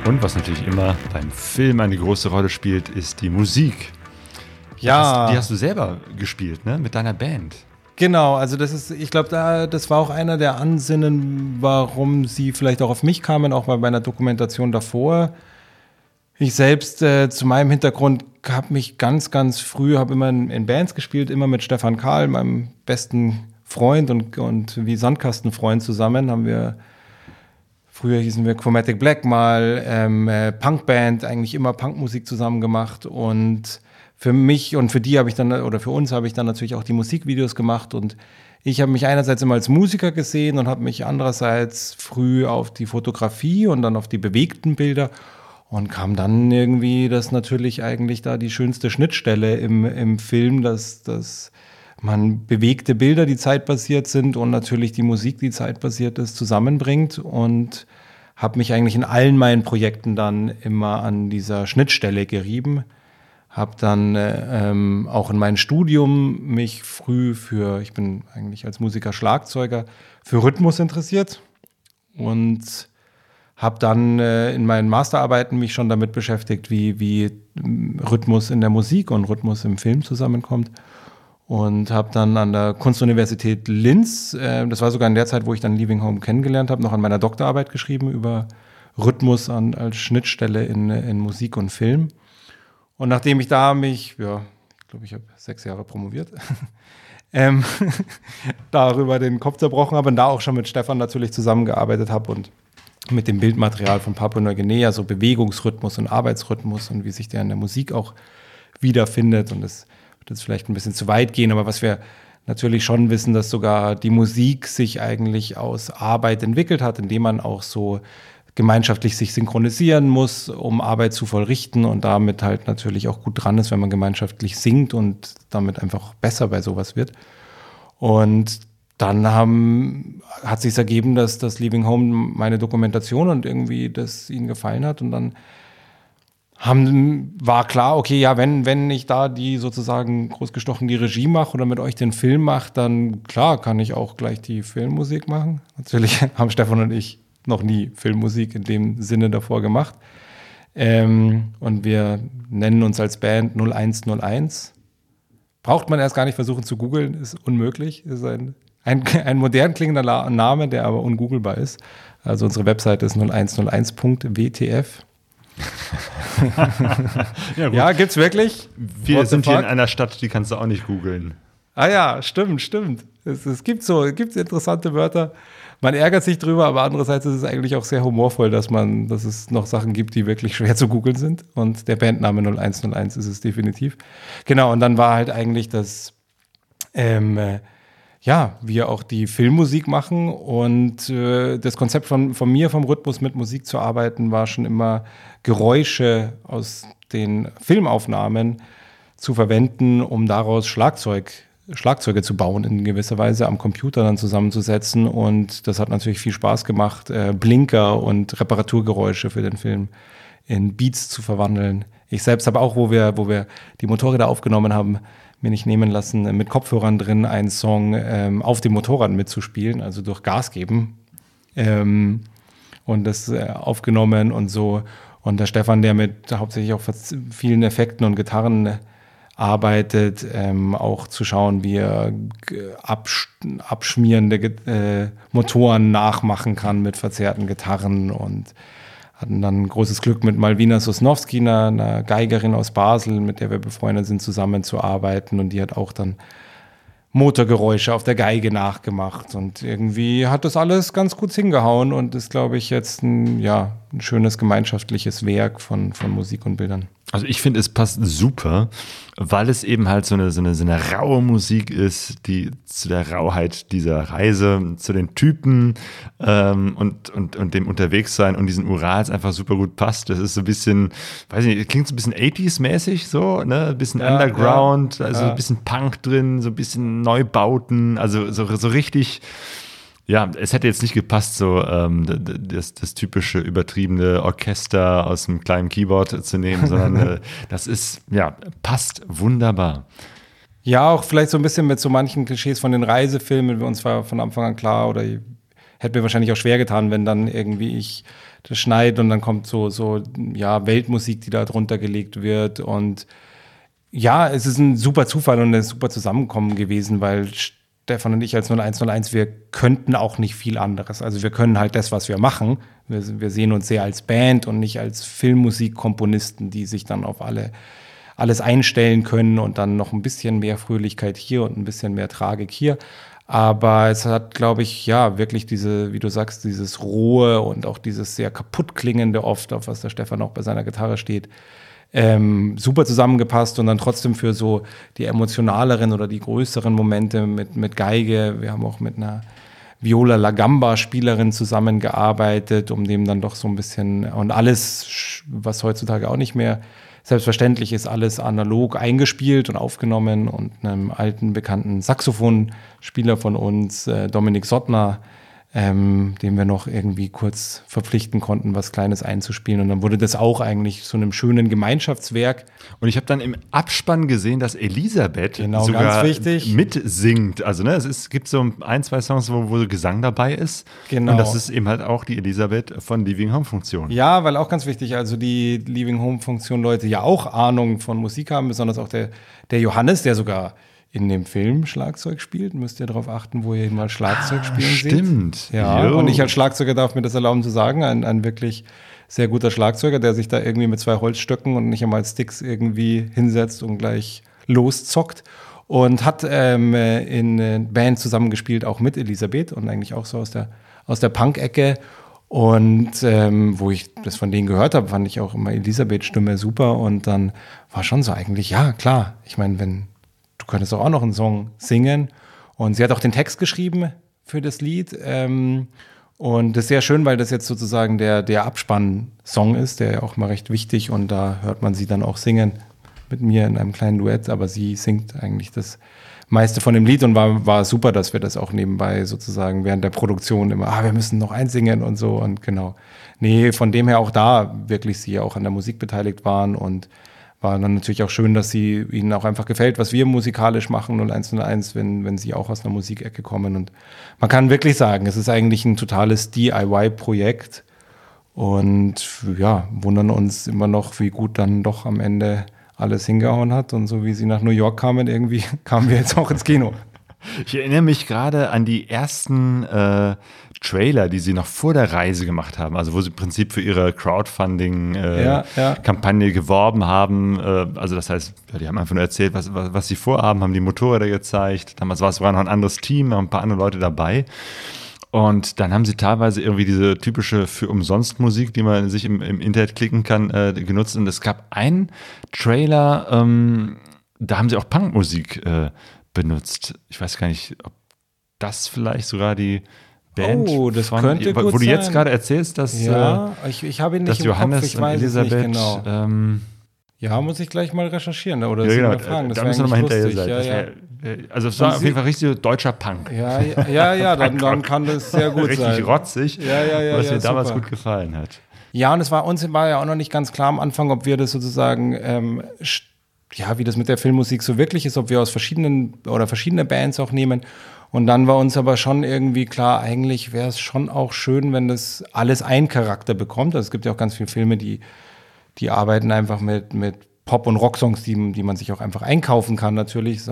Und was natürlich immer beim Film eine große Rolle spielt, ist die Musik. Ja. Hast, die hast du selber gespielt, ne? Mit deiner Band. Genau, also das ist, ich glaube, da, das war auch einer der Ansinnen, warum sie vielleicht auch auf mich kamen, auch bei meiner Dokumentation davor. Ich selbst äh, zu meinem Hintergrund habe mich ganz, ganz früh, habe immer in, in, Bands gespielt, immer mit Stefan Karl, meinem besten Freund und, und wie Sandkastenfreund zusammen, haben wir Früher hießen wir Chromatic Black mal, ähm, äh, Punkband, eigentlich immer Punkmusik zusammen gemacht. Und für mich und für die habe ich dann, oder für uns habe ich dann natürlich auch die Musikvideos gemacht. Und ich habe mich einerseits immer als Musiker gesehen und habe mich andererseits früh auf die Fotografie und dann auf die bewegten Bilder und kam dann irgendwie, das natürlich eigentlich da die schönste Schnittstelle im, im Film, dass, dass man bewegte Bilder, die zeitbasiert sind und natürlich die Musik, die zeitbasiert ist, zusammenbringt und habe mich eigentlich in allen meinen Projekten dann immer an dieser Schnittstelle gerieben. Habe dann äh, ähm, auch in meinem Studium mich früh für, ich bin eigentlich als Musiker Schlagzeuger, für Rhythmus interessiert und habe dann äh, in meinen Masterarbeiten mich schon damit beschäftigt, wie, wie Rhythmus in der Musik und Rhythmus im Film zusammenkommt und habe dann an der Kunstuniversität Linz, äh, das war sogar in der Zeit, wo ich dann Leaving Home kennengelernt habe, noch an meiner Doktorarbeit geschrieben über Rhythmus an, als Schnittstelle in, in Musik und Film. Und nachdem ich da mich, ja, ich glaube, ich habe sechs Jahre promoviert, ähm, darüber den Kopf zerbrochen habe und da auch schon mit Stefan natürlich zusammengearbeitet habe und mit dem Bildmaterial von Papua Neuguinea, so Bewegungsrhythmus und Arbeitsrhythmus und wie sich der in der Musik auch wiederfindet und das wird jetzt vielleicht ein bisschen zu weit gehen, aber was wir natürlich schon wissen, dass sogar die Musik sich eigentlich aus Arbeit entwickelt hat, indem man auch so gemeinschaftlich sich synchronisieren muss, um Arbeit zu vollrichten und damit halt natürlich auch gut dran ist, wenn man gemeinschaftlich singt und damit einfach besser bei sowas wird. Und dann haben, hat sich ergeben, dass das Leaving Home meine Dokumentation und irgendwie das ihnen gefallen hat und dann haben, war klar, okay, ja, wenn, wenn ich da die sozusagen großgestochen die Regie mache oder mit euch den Film mache, dann klar kann ich auch gleich die Filmmusik machen. Natürlich haben Stefan und ich noch nie Filmmusik in dem Sinne davor gemacht. Ähm, und wir nennen uns als Band 0101. Braucht man erst gar nicht versuchen zu googeln, ist unmöglich. Ist ein, ein, ein modern klingender Name, der aber ungoogelbar ist. Also unsere Webseite ist 0101.wtf. ja, ja, gibt's wirklich? Wir sind hier in einer Stadt, die kannst du auch nicht googeln. Ah ja, stimmt, stimmt. Es, es gibt so, es gibt interessante Wörter man ärgert sich drüber, aber andererseits ist es eigentlich auch sehr humorvoll, dass man, dass es noch Sachen gibt, die wirklich schwer zu googeln sind. Und der Bandname 0101 ist es definitiv. Genau, und dann war halt eigentlich das, ähm, äh, ja, wir auch die Filmmusik machen und äh, das Konzept von, von mir, vom Rhythmus mit Musik zu arbeiten, war schon immer Geräusche aus den Filmaufnahmen zu verwenden, um daraus Schlagzeug Schlagzeuge zu bauen in gewisser Weise, am Computer dann zusammenzusetzen. Und das hat natürlich viel Spaß gemacht, äh, Blinker und Reparaturgeräusche für den Film in Beats zu verwandeln. Ich selbst habe auch, wo wir, wo wir die Motorräder aufgenommen haben, mir nicht nehmen lassen, mit Kopfhörern drin einen Song ähm, auf dem Motorrad mitzuspielen, also durch Gas geben. Ähm, und das äh, aufgenommen und so. Und der Stefan, der mit hauptsächlich auch vielen Effekten und Gitarren arbeitet, ähm, auch zu schauen, wie er absch abschmierende äh, Motoren nachmachen kann mit verzerrten Gitarren und hatten dann großes Glück mit Malvina Sosnowski, einer, einer Geigerin aus Basel, mit der wir befreundet sind, zusammenzuarbeiten und die hat auch dann Motorgeräusche auf der Geige nachgemacht und irgendwie hat das alles ganz gut hingehauen und ist, glaube ich, jetzt ein, ja, ein schönes gemeinschaftliches Werk von, von Musik und Bildern. Also ich finde, es passt super, weil es eben halt so eine, so, eine, so eine raue Musik ist, die zu der Rauheit dieser Reise, zu den Typen ähm, und, und, und dem Unterwegssein und diesen Urals einfach super gut passt. Das ist so ein bisschen, weiß ich nicht, klingt so ein bisschen 80s-mäßig so, ne? Ein bisschen ja, Underground, ja, also ja. ein bisschen Punk drin, so ein bisschen Neubauten, also so, so richtig ja, es hätte jetzt nicht gepasst, so ähm, das, das typische übertriebene Orchester aus einem kleinen Keyboard zu nehmen, sondern äh, das ist, ja, passt wunderbar. Ja, auch vielleicht so ein bisschen mit so manchen Klischees von den Reisefilmen. Uns war von Anfang an klar, oder hätte mir wahrscheinlich auch schwer getan, wenn dann irgendwie ich das schneide und dann kommt so, so, ja, Weltmusik, die da drunter gelegt wird. Und ja, es ist ein super Zufall und ein super Zusammenkommen gewesen, weil Stefan und ich als 0101, wir könnten auch nicht viel anderes. Also wir können halt das, was wir machen. Wir, wir sehen uns sehr als Band und nicht als Filmmusikkomponisten, die sich dann auf alle alles einstellen können und dann noch ein bisschen mehr Fröhlichkeit hier und ein bisschen mehr Tragik hier. Aber es hat, glaube ich, ja, wirklich diese, wie du sagst, dieses rohe und auch dieses sehr kaputt klingende oft, auf was der Stefan auch bei seiner Gitarre steht, ähm, super zusammengepasst und dann trotzdem für so die emotionaleren oder die größeren Momente mit, mit Geige. Wir haben auch mit einer Viola La Gamba Spielerin zusammengearbeitet, um dem dann doch so ein bisschen und alles, was heutzutage auch nicht mehr selbstverständlich ist, alles analog eingespielt und aufgenommen und einem alten bekannten Saxophonspieler von uns, äh, Dominik Sottner, ähm, den wir noch irgendwie kurz verpflichten konnten, was Kleines einzuspielen. Und dann wurde das auch eigentlich zu einem schönen Gemeinschaftswerk. Und ich habe dann im Abspann gesehen, dass Elisabeth genau, sogar mitsingt. Also ne, es ist, gibt so ein, zwei Songs, wo, wo Gesang dabei ist. Genau. Und das ist eben halt auch die Elisabeth von Living Home Funktion. Ja, weil auch ganz wichtig, also die Living Home Funktion Leute ja auch Ahnung von Musik haben, besonders auch der, der Johannes, der sogar in dem Film Schlagzeug spielt, müsst ihr darauf achten, wo ihr ihn mal Schlagzeug ah, spielen stimmt. seht. Ja, jo. und ich als Schlagzeuger darf mir das erlauben zu sagen, ein, ein wirklich sehr guter Schlagzeuger, der sich da irgendwie mit zwei Holzstöcken und nicht einmal Sticks irgendwie hinsetzt und gleich loszockt. Und hat ähm, in Band zusammengespielt, auch mit Elisabeth und eigentlich auch so aus der, aus der Punk-Ecke. Und ähm, wo ich das von denen gehört habe, fand ich auch immer Elisabeths Stimme super. Und dann war schon so eigentlich, ja, klar. Ich meine, wenn könntest auch noch einen Song singen. Und sie hat auch den Text geschrieben für das Lied. Ähm, und das ist sehr schön, weil das jetzt sozusagen der, der Abspann-Song ist, der ja auch mal recht wichtig und da hört man sie dann auch singen mit mir in einem kleinen Duett, aber sie singt eigentlich das meiste von dem Lied und war, war super, dass wir das auch nebenbei sozusagen während der Produktion immer, ah, wir müssen noch einsingen und so und genau. Nee, von dem her auch da wirklich sie auch an der Musik beteiligt waren und war dann natürlich auch schön, dass sie ihnen auch einfach gefällt, was wir musikalisch machen und 101, wenn, wenn sie auch aus einer Musikecke kommen. Und man kann wirklich sagen, es ist eigentlich ein totales DIY-Projekt. Und ja, wundern uns immer noch, wie gut dann doch am Ende alles hingehauen hat. Und so wie sie nach New York kamen, irgendwie kamen wir jetzt auch ins Kino. Ich erinnere mich gerade an die ersten äh, Trailer, die sie noch vor der Reise gemacht haben, also wo sie im Prinzip für ihre Crowdfunding-Kampagne äh, ja, ja. geworben haben. Äh, also das heißt, ja, die haben einfach nur erzählt, was, was, was, sie vorhaben, haben die Motorräder gezeigt. Damals war es sogar noch ein anderes Team, haben ein paar andere Leute dabei. Und dann haben sie teilweise irgendwie diese typische für umsonst Musik, die man sich im, im Internet klicken kann, äh, genutzt. Und es gab einen Trailer, ähm, da haben sie auch Punkmusik äh, benutzt. Ich weiß gar nicht, ob das vielleicht sogar die Band oh, das von, könnte wo, du jetzt gerade erzählst, dass, ja, äh, ich, ich habe ihn nicht dass Johannes Kopf, ich und Elisabeth genau. ähm, ja, muss ich gleich mal recherchieren oder ja, genau, fragen. Das da müssen wir nochmal hinterher sein. Ja, ja. also es war auf jeden Fall richtig deutscher Punk. Ja, ja, ja, dann, dann kann das sehr gut richtig sein. Richtig rotzig, was mir damals super. gut gefallen hat. Ja, und es war uns war ja auch noch nicht ganz klar am Anfang, ob wir das sozusagen ähm, ja, wie das mit der Filmmusik so wirklich ist, ob wir aus verschiedenen oder verschiedene Bands auch nehmen. Und dann war uns aber schon irgendwie klar, eigentlich wäre es schon auch schön, wenn das alles einen Charakter bekommt. Also es gibt ja auch ganz viele Filme, die, die arbeiten einfach mit, mit Pop- und Rocksongs, die, die man sich auch einfach einkaufen kann, natürlich.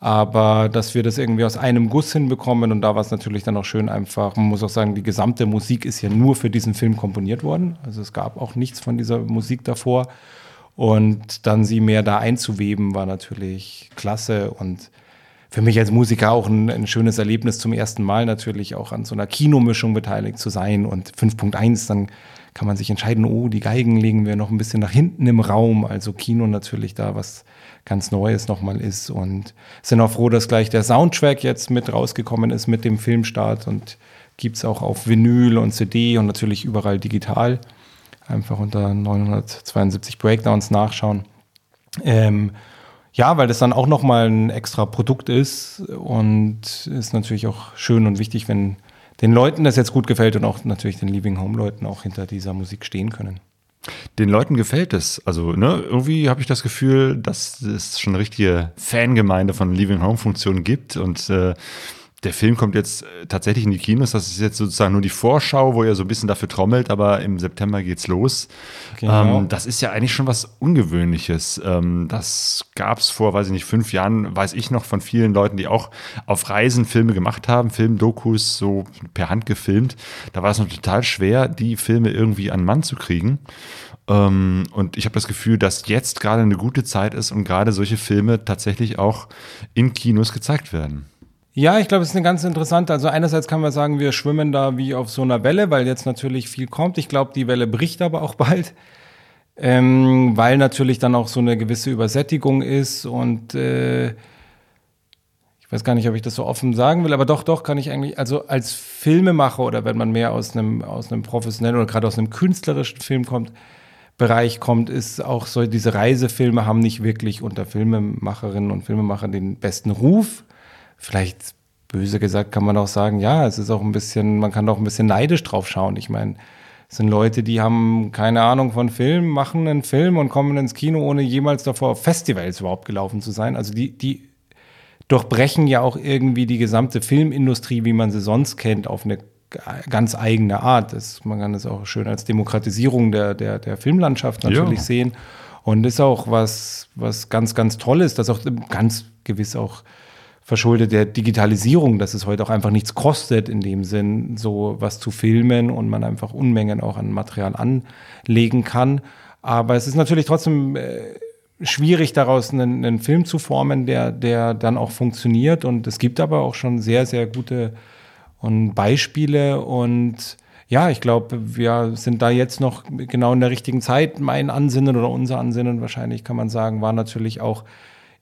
Aber dass wir das irgendwie aus einem Guss hinbekommen und da war es natürlich dann auch schön einfach. Man muss auch sagen, die gesamte Musik ist ja nur für diesen Film komponiert worden. Also es gab auch nichts von dieser Musik davor. Und dann sie mehr da einzuweben, war natürlich klasse und für mich als Musiker auch ein, ein, schönes Erlebnis zum ersten Mal natürlich auch an so einer Kinomischung beteiligt zu sein. Und 5.1, dann kann man sich entscheiden, oh, die Geigen legen wir noch ein bisschen nach hinten im Raum. Also Kino natürlich da was ganz Neues nochmal ist. Und sind auch froh, dass gleich der Soundtrack jetzt mit rausgekommen ist mit dem Filmstart und gibt es auch auf Vinyl und CD und natürlich überall digital einfach unter 972 Breakdowns nachschauen. Ähm, ja, weil das dann auch nochmal ein extra Produkt ist und ist natürlich auch schön und wichtig, wenn den Leuten das jetzt gut gefällt und auch natürlich den Living Home Leuten auch hinter dieser Musik stehen können. Den Leuten gefällt es. Also, ne, irgendwie habe ich das Gefühl, dass es schon eine richtige Fangemeinde von Living Home Funktionen gibt und äh, der Film kommt jetzt äh, tatsächlich in die Kinos. Das ist jetzt sozusagen nur die Vorschau, wo er so ein bisschen dafür trommelt, aber im September geht's los. Genau. Ähm, das ist ja eigentlich schon was Ungewöhnliches. Ähm, das gab's vor, weiß ich nicht, fünf Jahren, weiß ich noch von vielen Leuten, die auch auf Reisen Filme gemacht haben, Filmdokus so per Hand gefilmt. Da war es noch total schwer, die Filme irgendwie an Mann zu kriegen. Ähm, und ich habe das Gefühl, dass jetzt gerade eine gute Zeit ist und gerade solche Filme tatsächlich auch in Kinos gezeigt werden. Ja, ich glaube, es ist eine ganz interessante. Also einerseits kann man sagen, wir schwimmen da wie auf so einer Welle, weil jetzt natürlich viel kommt. Ich glaube, die Welle bricht aber auch bald, ähm, weil natürlich dann auch so eine gewisse Übersättigung ist und äh, ich weiß gar nicht, ob ich das so offen sagen will, aber doch, doch kann ich eigentlich, also als Filmemacher oder wenn man mehr aus einem, aus einem professionellen oder gerade aus einem künstlerischen Film kommt, Bereich kommt, ist auch so, diese Reisefilme haben nicht wirklich unter Filmemacherinnen und Filmemachern den besten Ruf vielleicht böse gesagt kann man auch sagen, ja, es ist auch ein bisschen, man kann auch ein bisschen neidisch drauf schauen. Ich meine, es sind Leute, die haben keine Ahnung von Film, machen einen Film und kommen ins Kino, ohne jemals davor auf Festivals überhaupt gelaufen zu sein. Also die, die durchbrechen ja auch irgendwie die gesamte Filmindustrie, wie man sie sonst kennt, auf eine ganz eigene Art. Das, man kann das auch schön als Demokratisierung der, der, der Filmlandschaft natürlich ja. sehen. Und ist auch was, was ganz, ganz Tolles, das auch ganz gewiss auch verschuldet der Digitalisierung, dass es heute auch einfach nichts kostet, in dem Sinn, so was zu filmen und man einfach Unmengen auch an Material anlegen kann. Aber es ist natürlich trotzdem äh, schwierig, daraus einen, einen, Film zu formen, der, der dann auch funktioniert. Und es gibt aber auch schon sehr, sehr gute und Beispiele und ja, ich glaube, wir sind da jetzt noch genau in der richtigen Zeit. Mein Ansinnen oder unser Ansinnen, wahrscheinlich kann man sagen, war natürlich auch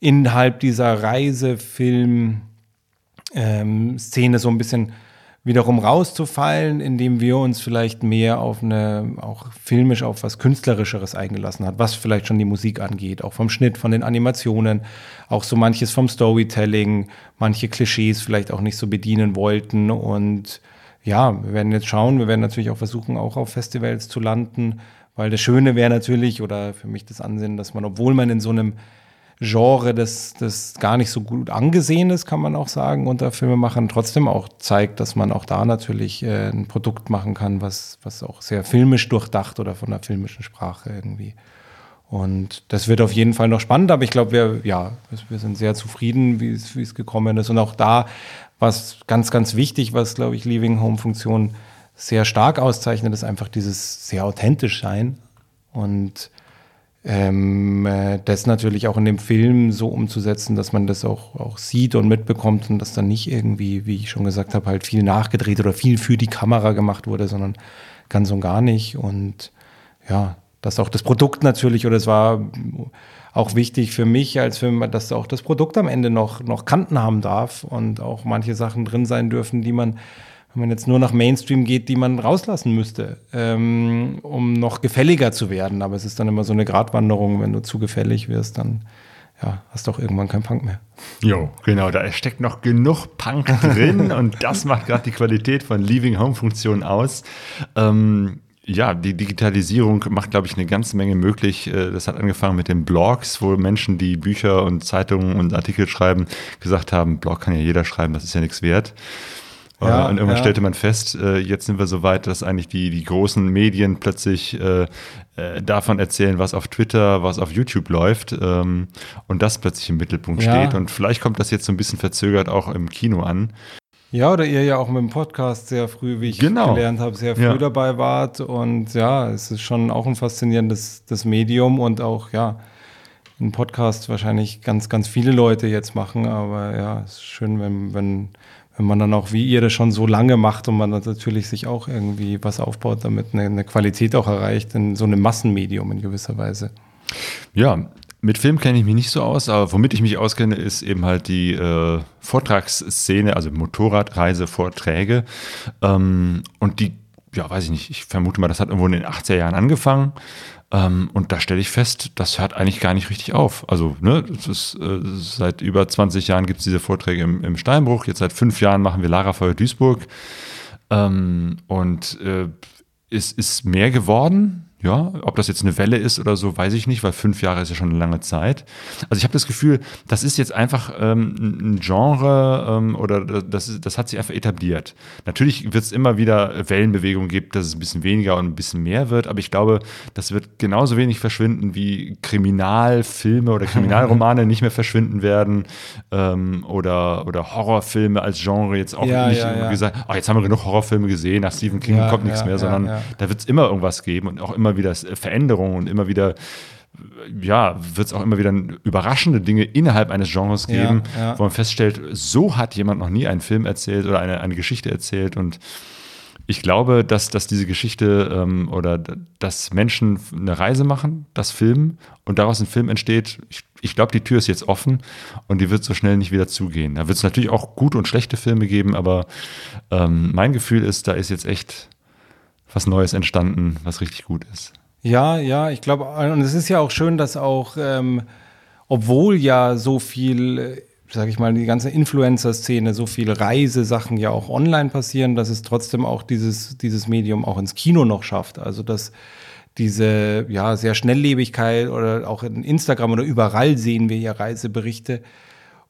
innerhalb dieser Reisefilm ähm, so ein bisschen wiederum rauszufallen, indem wir uns vielleicht mehr auf eine, auch filmisch auf was Künstlerischeres eingelassen hat, was vielleicht schon die Musik angeht, auch vom Schnitt, von den Animationen, auch so manches vom Storytelling, manche Klischees vielleicht auch nicht so bedienen wollten. Und ja, wir werden jetzt schauen, wir werden natürlich auch versuchen, auch auf Festivals zu landen, weil das Schöne wäre natürlich, oder für mich das Ansehen, dass man, obwohl man in so einem Genre, das, das gar nicht so gut angesehen ist, kann man auch sagen, unter Filmemachern trotzdem auch zeigt, dass man auch da natürlich äh, ein Produkt machen kann, was, was auch sehr filmisch durchdacht oder von der filmischen Sprache irgendwie. Und das wird auf jeden Fall noch spannend, aber ich glaube, wir, ja, wir sind sehr zufrieden, wie es, wie es gekommen ist. Und auch da, was ganz, ganz wichtig, was, glaube ich, Leaving Home Funktion sehr stark auszeichnet, ist einfach dieses sehr authentisch sein. Und ähm, äh, das natürlich auch in dem Film so umzusetzen, dass man das auch, auch sieht und mitbekommt und dass dann nicht irgendwie, wie ich schon gesagt habe, halt viel nachgedreht oder viel für die Kamera gemacht wurde, sondern ganz und gar nicht. Und ja, dass auch das Produkt natürlich, oder es war auch wichtig für mich als Film, dass auch das Produkt am Ende noch, noch Kanten haben darf und auch manche Sachen drin sein dürfen, die man wenn man jetzt nur nach Mainstream geht, die man rauslassen müsste, ähm, um noch gefälliger zu werden. Aber es ist dann immer so eine Gratwanderung, wenn du zu gefällig wirst, dann ja, hast du auch irgendwann keinen Punk mehr. Jo, genau, da steckt noch genug Punk drin und das macht gerade die Qualität von Leaving Home Funktion aus. Ähm, ja, die Digitalisierung macht, glaube ich, eine ganze Menge möglich. Äh, das hat angefangen mit den Blogs, wo Menschen, die Bücher und Zeitungen und Artikel schreiben, gesagt haben, Blog kann ja jeder schreiben, das ist ja nichts wert. Ja, und irgendwann ja. stellte man fest, äh, jetzt sind wir so weit, dass eigentlich die, die großen Medien plötzlich äh, äh, davon erzählen, was auf Twitter, was auf YouTube läuft ähm, und das plötzlich im Mittelpunkt ja. steht. Und vielleicht kommt das jetzt so ein bisschen verzögert auch im Kino an. Ja, oder ihr ja auch mit dem Podcast sehr früh, wie ich genau. gelernt habe, sehr früh ja. dabei wart. Und ja, es ist schon auch ein faszinierendes das Medium und auch, ja, ein Podcast wahrscheinlich ganz, ganz viele Leute jetzt machen. Aber ja, es ist schön, wenn, wenn wenn man dann auch wie ihr das schon so lange macht und man natürlich sich auch irgendwie was aufbaut, damit eine, eine Qualität auch erreicht in so einem Massenmedium in gewisser Weise. Ja, mit Film kenne ich mich nicht so aus, aber womit ich mich auskenne, ist eben halt die äh, Vortragsszene, also Motorradreisevorträge. Ähm, und die, ja, weiß ich nicht, ich vermute mal, das hat irgendwo in den 80er Jahren angefangen. Ähm, und da stelle ich fest, das hört eigentlich gar nicht richtig auf. Also, ne, ist, äh, seit über 20 Jahren gibt es diese Vorträge im, im, Steinbruch. Jetzt seit fünf Jahren machen wir Lara Feuer Duisburg. Ähm, und äh, es ist mehr geworden. Ja, ob das jetzt eine Welle ist oder so, weiß ich nicht, weil fünf Jahre ist ja schon eine lange Zeit. Also ich habe das Gefühl, das ist jetzt einfach ähm, ein Genre ähm, oder das, das hat sich einfach etabliert. Natürlich wird es immer wieder Wellenbewegungen geben, dass es ein bisschen weniger und ein bisschen mehr wird, aber ich glaube, das wird genauso wenig verschwinden, wie Kriminalfilme oder Kriminalromane nicht mehr verschwinden werden ähm, oder, oder Horrorfilme als Genre jetzt auch ja, nicht ja, ja. gesagt, oh, jetzt haben wir genug Horrorfilme gesehen, nach Stephen King kommt nichts mehr, sondern da wird es immer irgendwas geben und auch immer immer wieder Veränderungen und immer wieder ja, wird es auch immer wieder überraschende Dinge innerhalb eines Genres geben, ja, ja. wo man feststellt, so hat jemand noch nie einen Film erzählt oder eine, eine Geschichte erzählt. Und ich glaube, dass, dass diese Geschichte ähm, oder dass Menschen eine Reise machen, das filmen und daraus ein Film entsteht, ich, ich glaube, die Tür ist jetzt offen und die wird so schnell nicht wieder zugehen. Da wird es natürlich auch gute und schlechte Filme geben, aber ähm, mein Gefühl ist, da ist jetzt echt was Neues entstanden, was richtig gut ist. Ja, ja, ich glaube, und es ist ja auch schön, dass auch, ähm, obwohl ja so viel, sage ich mal, die ganze Influencer-Szene, so viele Reisesachen ja auch online passieren, dass es trotzdem auch dieses, dieses Medium auch ins Kino noch schafft. Also dass diese ja sehr Schnelllebigkeit oder auch in Instagram oder überall sehen wir ja Reiseberichte.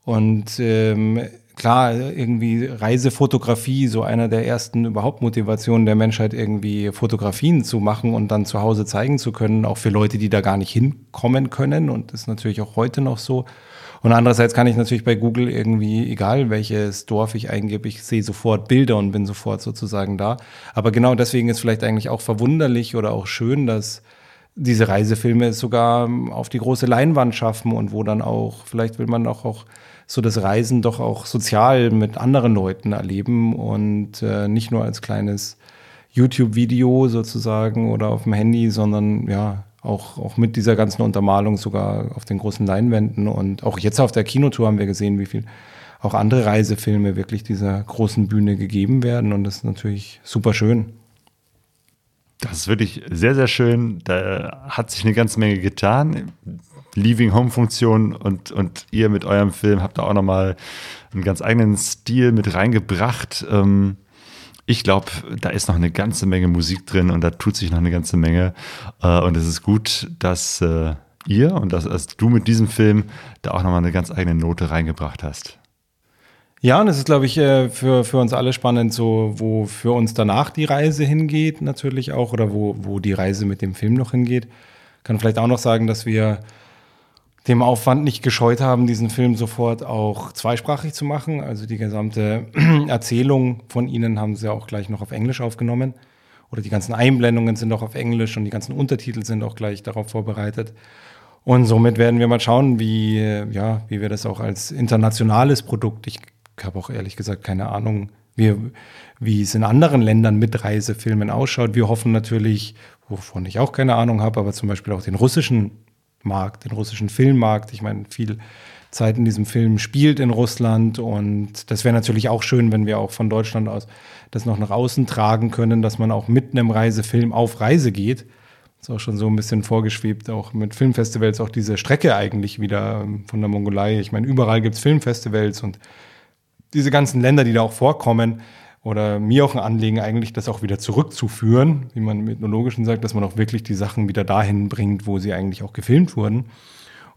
Und ähm, klar, irgendwie Reisefotografie, so einer der ersten überhaupt Motivationen der Menschheit, irgendwie Fotografien zu machen und dann zu Hause zeigen zu können, auch für Leute, die da gar nicht hinkommen können. Und das ist natürlich auch heute noch so. Und andererseits kann ich natürlich bei Google irgendwie, egal welches Dorf ich eingebe, ich sehe sofort Bilder und bin sofort sozusagen da. Aber genau deswegen ist vielleicht eigentlich auch verwunderlich oder auch schön, dass diese Reisefilme sogar auf die große Leinwand schaffen und wo dann auch, vielleicht will man auch, auch so das Reisen doch auch sozial mit anderen Leuten erleben und äh, nicht nur als kleines YouTube-Video sozusagen oder auf dem Handy, sondern ja, Auch, auch mit dieser ganzen Untermalung sogar auf den großen Leinwänden. Und auch jetzt auf der Kinotour haben wir gesehen, wie viel auch andere Reisefilme wirklich dieser großen Bühne gegeben werden. Und das ist natürlich super schön. Das ist wirklich sehr, sehr schön. Da hat sich eine ganze Menge getan. Leaving Home Funktion und, und ihr mit eurem Film habt da auch nochmal einen ganz eigenen Stil mit reingebracht. Ähm, ich glaube, da ist noch eine ganze Menge Musik drin und da tut sich noch eine ganze Menge. Äh, und es ist gut, dass äh, ihr und dass, dass du mit diesem Film da auch nochmal eine ganz eigene Note reingebracht hast. Ja, und es ist, glaube ich, äh, für, für uns alle spannend, so wo für uns danach die Reise hingeht, natürlich auch, oder wo, wo die Reise mit dem Film noch hingeht. Kann vielleicht auch noch sagen, dass wir dem Aufwand nicht gescheut haben, diesen Film sofort auch zweisprachig zu machen. Also die gesamte Erzählung von ihnen haben sie auch gleich noch auf Englisch aufgenommen. Oder die ganzen Einblendungen sind auch auf Englisch und die ganzen Untertitel sind auch gleich darauf vorbereitet. Und somit werden wir mal schauen, wie, ja, wie wir das auch als internationales Produkt, ich habe auch ehrlich gesagt keine Ahnung, wie, wie es in anderen Ländern mit Reisefilmen ausschaut. Wir hoffen natürlich, wovon ich auch keine Ahnung habe, aber zum Beispiel auch den russischen Markt, den russischen Filmmarkt. Ich meine, viel Zeit in diesem Film spielt in Russland und das wäre natürlich auch schön, wenn wir auch von Deutschland aus das noch nach außen tragen können, dass man auch mit einem Reisefilm auf Reise geht. Ist auch schon so ein bisschen vorgeschwebt, auch mit Filmfestivals, auch diese Strecke eigentlich wieder ähm, von der Mongolei. Ich meine, überall gibt es Filmfestivals und diese ganzen Länder, die da auch vorkommen, oder mir auch ein Anliegen, eigentlich das auch wieder zurückzuführen, wie man im Ethnologischen sagt, dass man auch wirklich die Sachen wieder dahin bringt, wo sie eigentlich auch gefilmt wurden.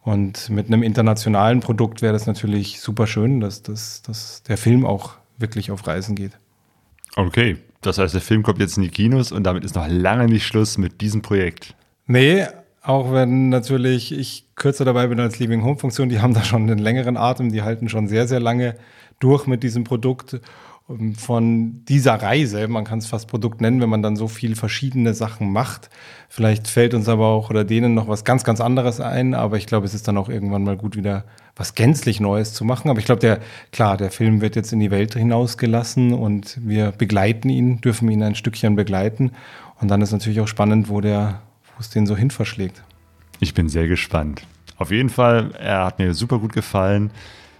Und mit einem internationalen Produkt wäre das natürlich super schön, dass, dass, dass der Film auch wirklich auf Reisen geht. Okay, das heißt, der Film kommt jetzt in die Kinos und damit ist noch lange nicht Schluss mit diesem Projekt. Nee, auch wenn natürlich ich kürzer dabei bin als Living Home Funktion, die haben da schon einen längeren Atem, die halten schon sehr, sehr lange durch mit diesem Produkt von dieser Reise, man kann es fast Produkt nennen, wenn man dann so viel verschiedene Sachen macht. Vielleicht fällt uns aber auch oder denen noch was ganz, ganz anderes ein, aber ich glaube, es ist dann auch irgendwann mal gut, wieder was gänzlich Neues zu machen. Aber ich glaube, der, klar, der Film wird jetzt in die Welt hinausgelassen und wir begleiten ihn, dürfen ihn ein Stückchen begleiten. Und dann ist natürlich auch spannend, wo der, wo es den so hin verschlägt. Ich bin sehr gespannt. Auf jeden Fall, er hat mir super gut gefallen.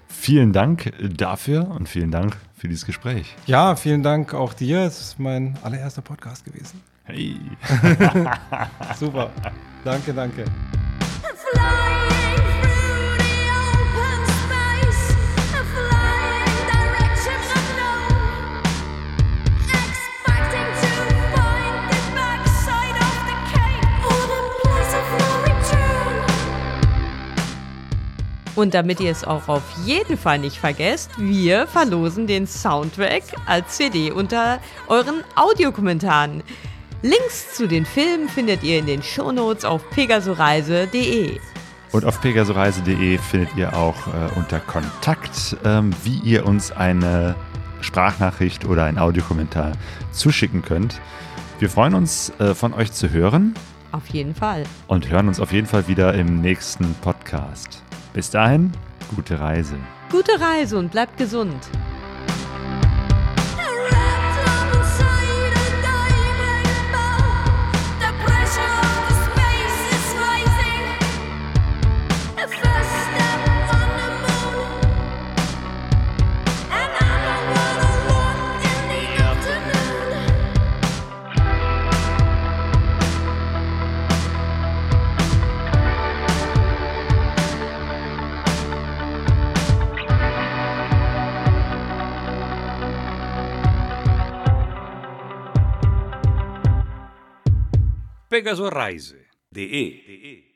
Vielen Dank dafür und vielen Dank für dieses Gespräch. Ja, vielen Dank auch dir. Es ist mein allererster Podcast gewesen. Hey. Super. Danke, danke. Und damit ihr es auch auf jeden Fall nicht vergesst, wir verlosen den Soundtrack als CD unter euren Audiokommentaren. Links zu den Filmen findet ihr in den Shownotes auf pegasoreise.de. Und auf pegasoreise.de findet ihr auch äh, unter Kontakt, ähm, wie ihr uns eine Sprachnachricht oder ein Audiokommentar zuschicken könnt. Wir freuen uns, äh, von euch zu hören. Auf jeden Fall. Und hören uns auf jeden Fall wieder im nächsten Podcast. Bis dahin, gute Reise. Gute Reise und bleibt gesund. pegasoreise.de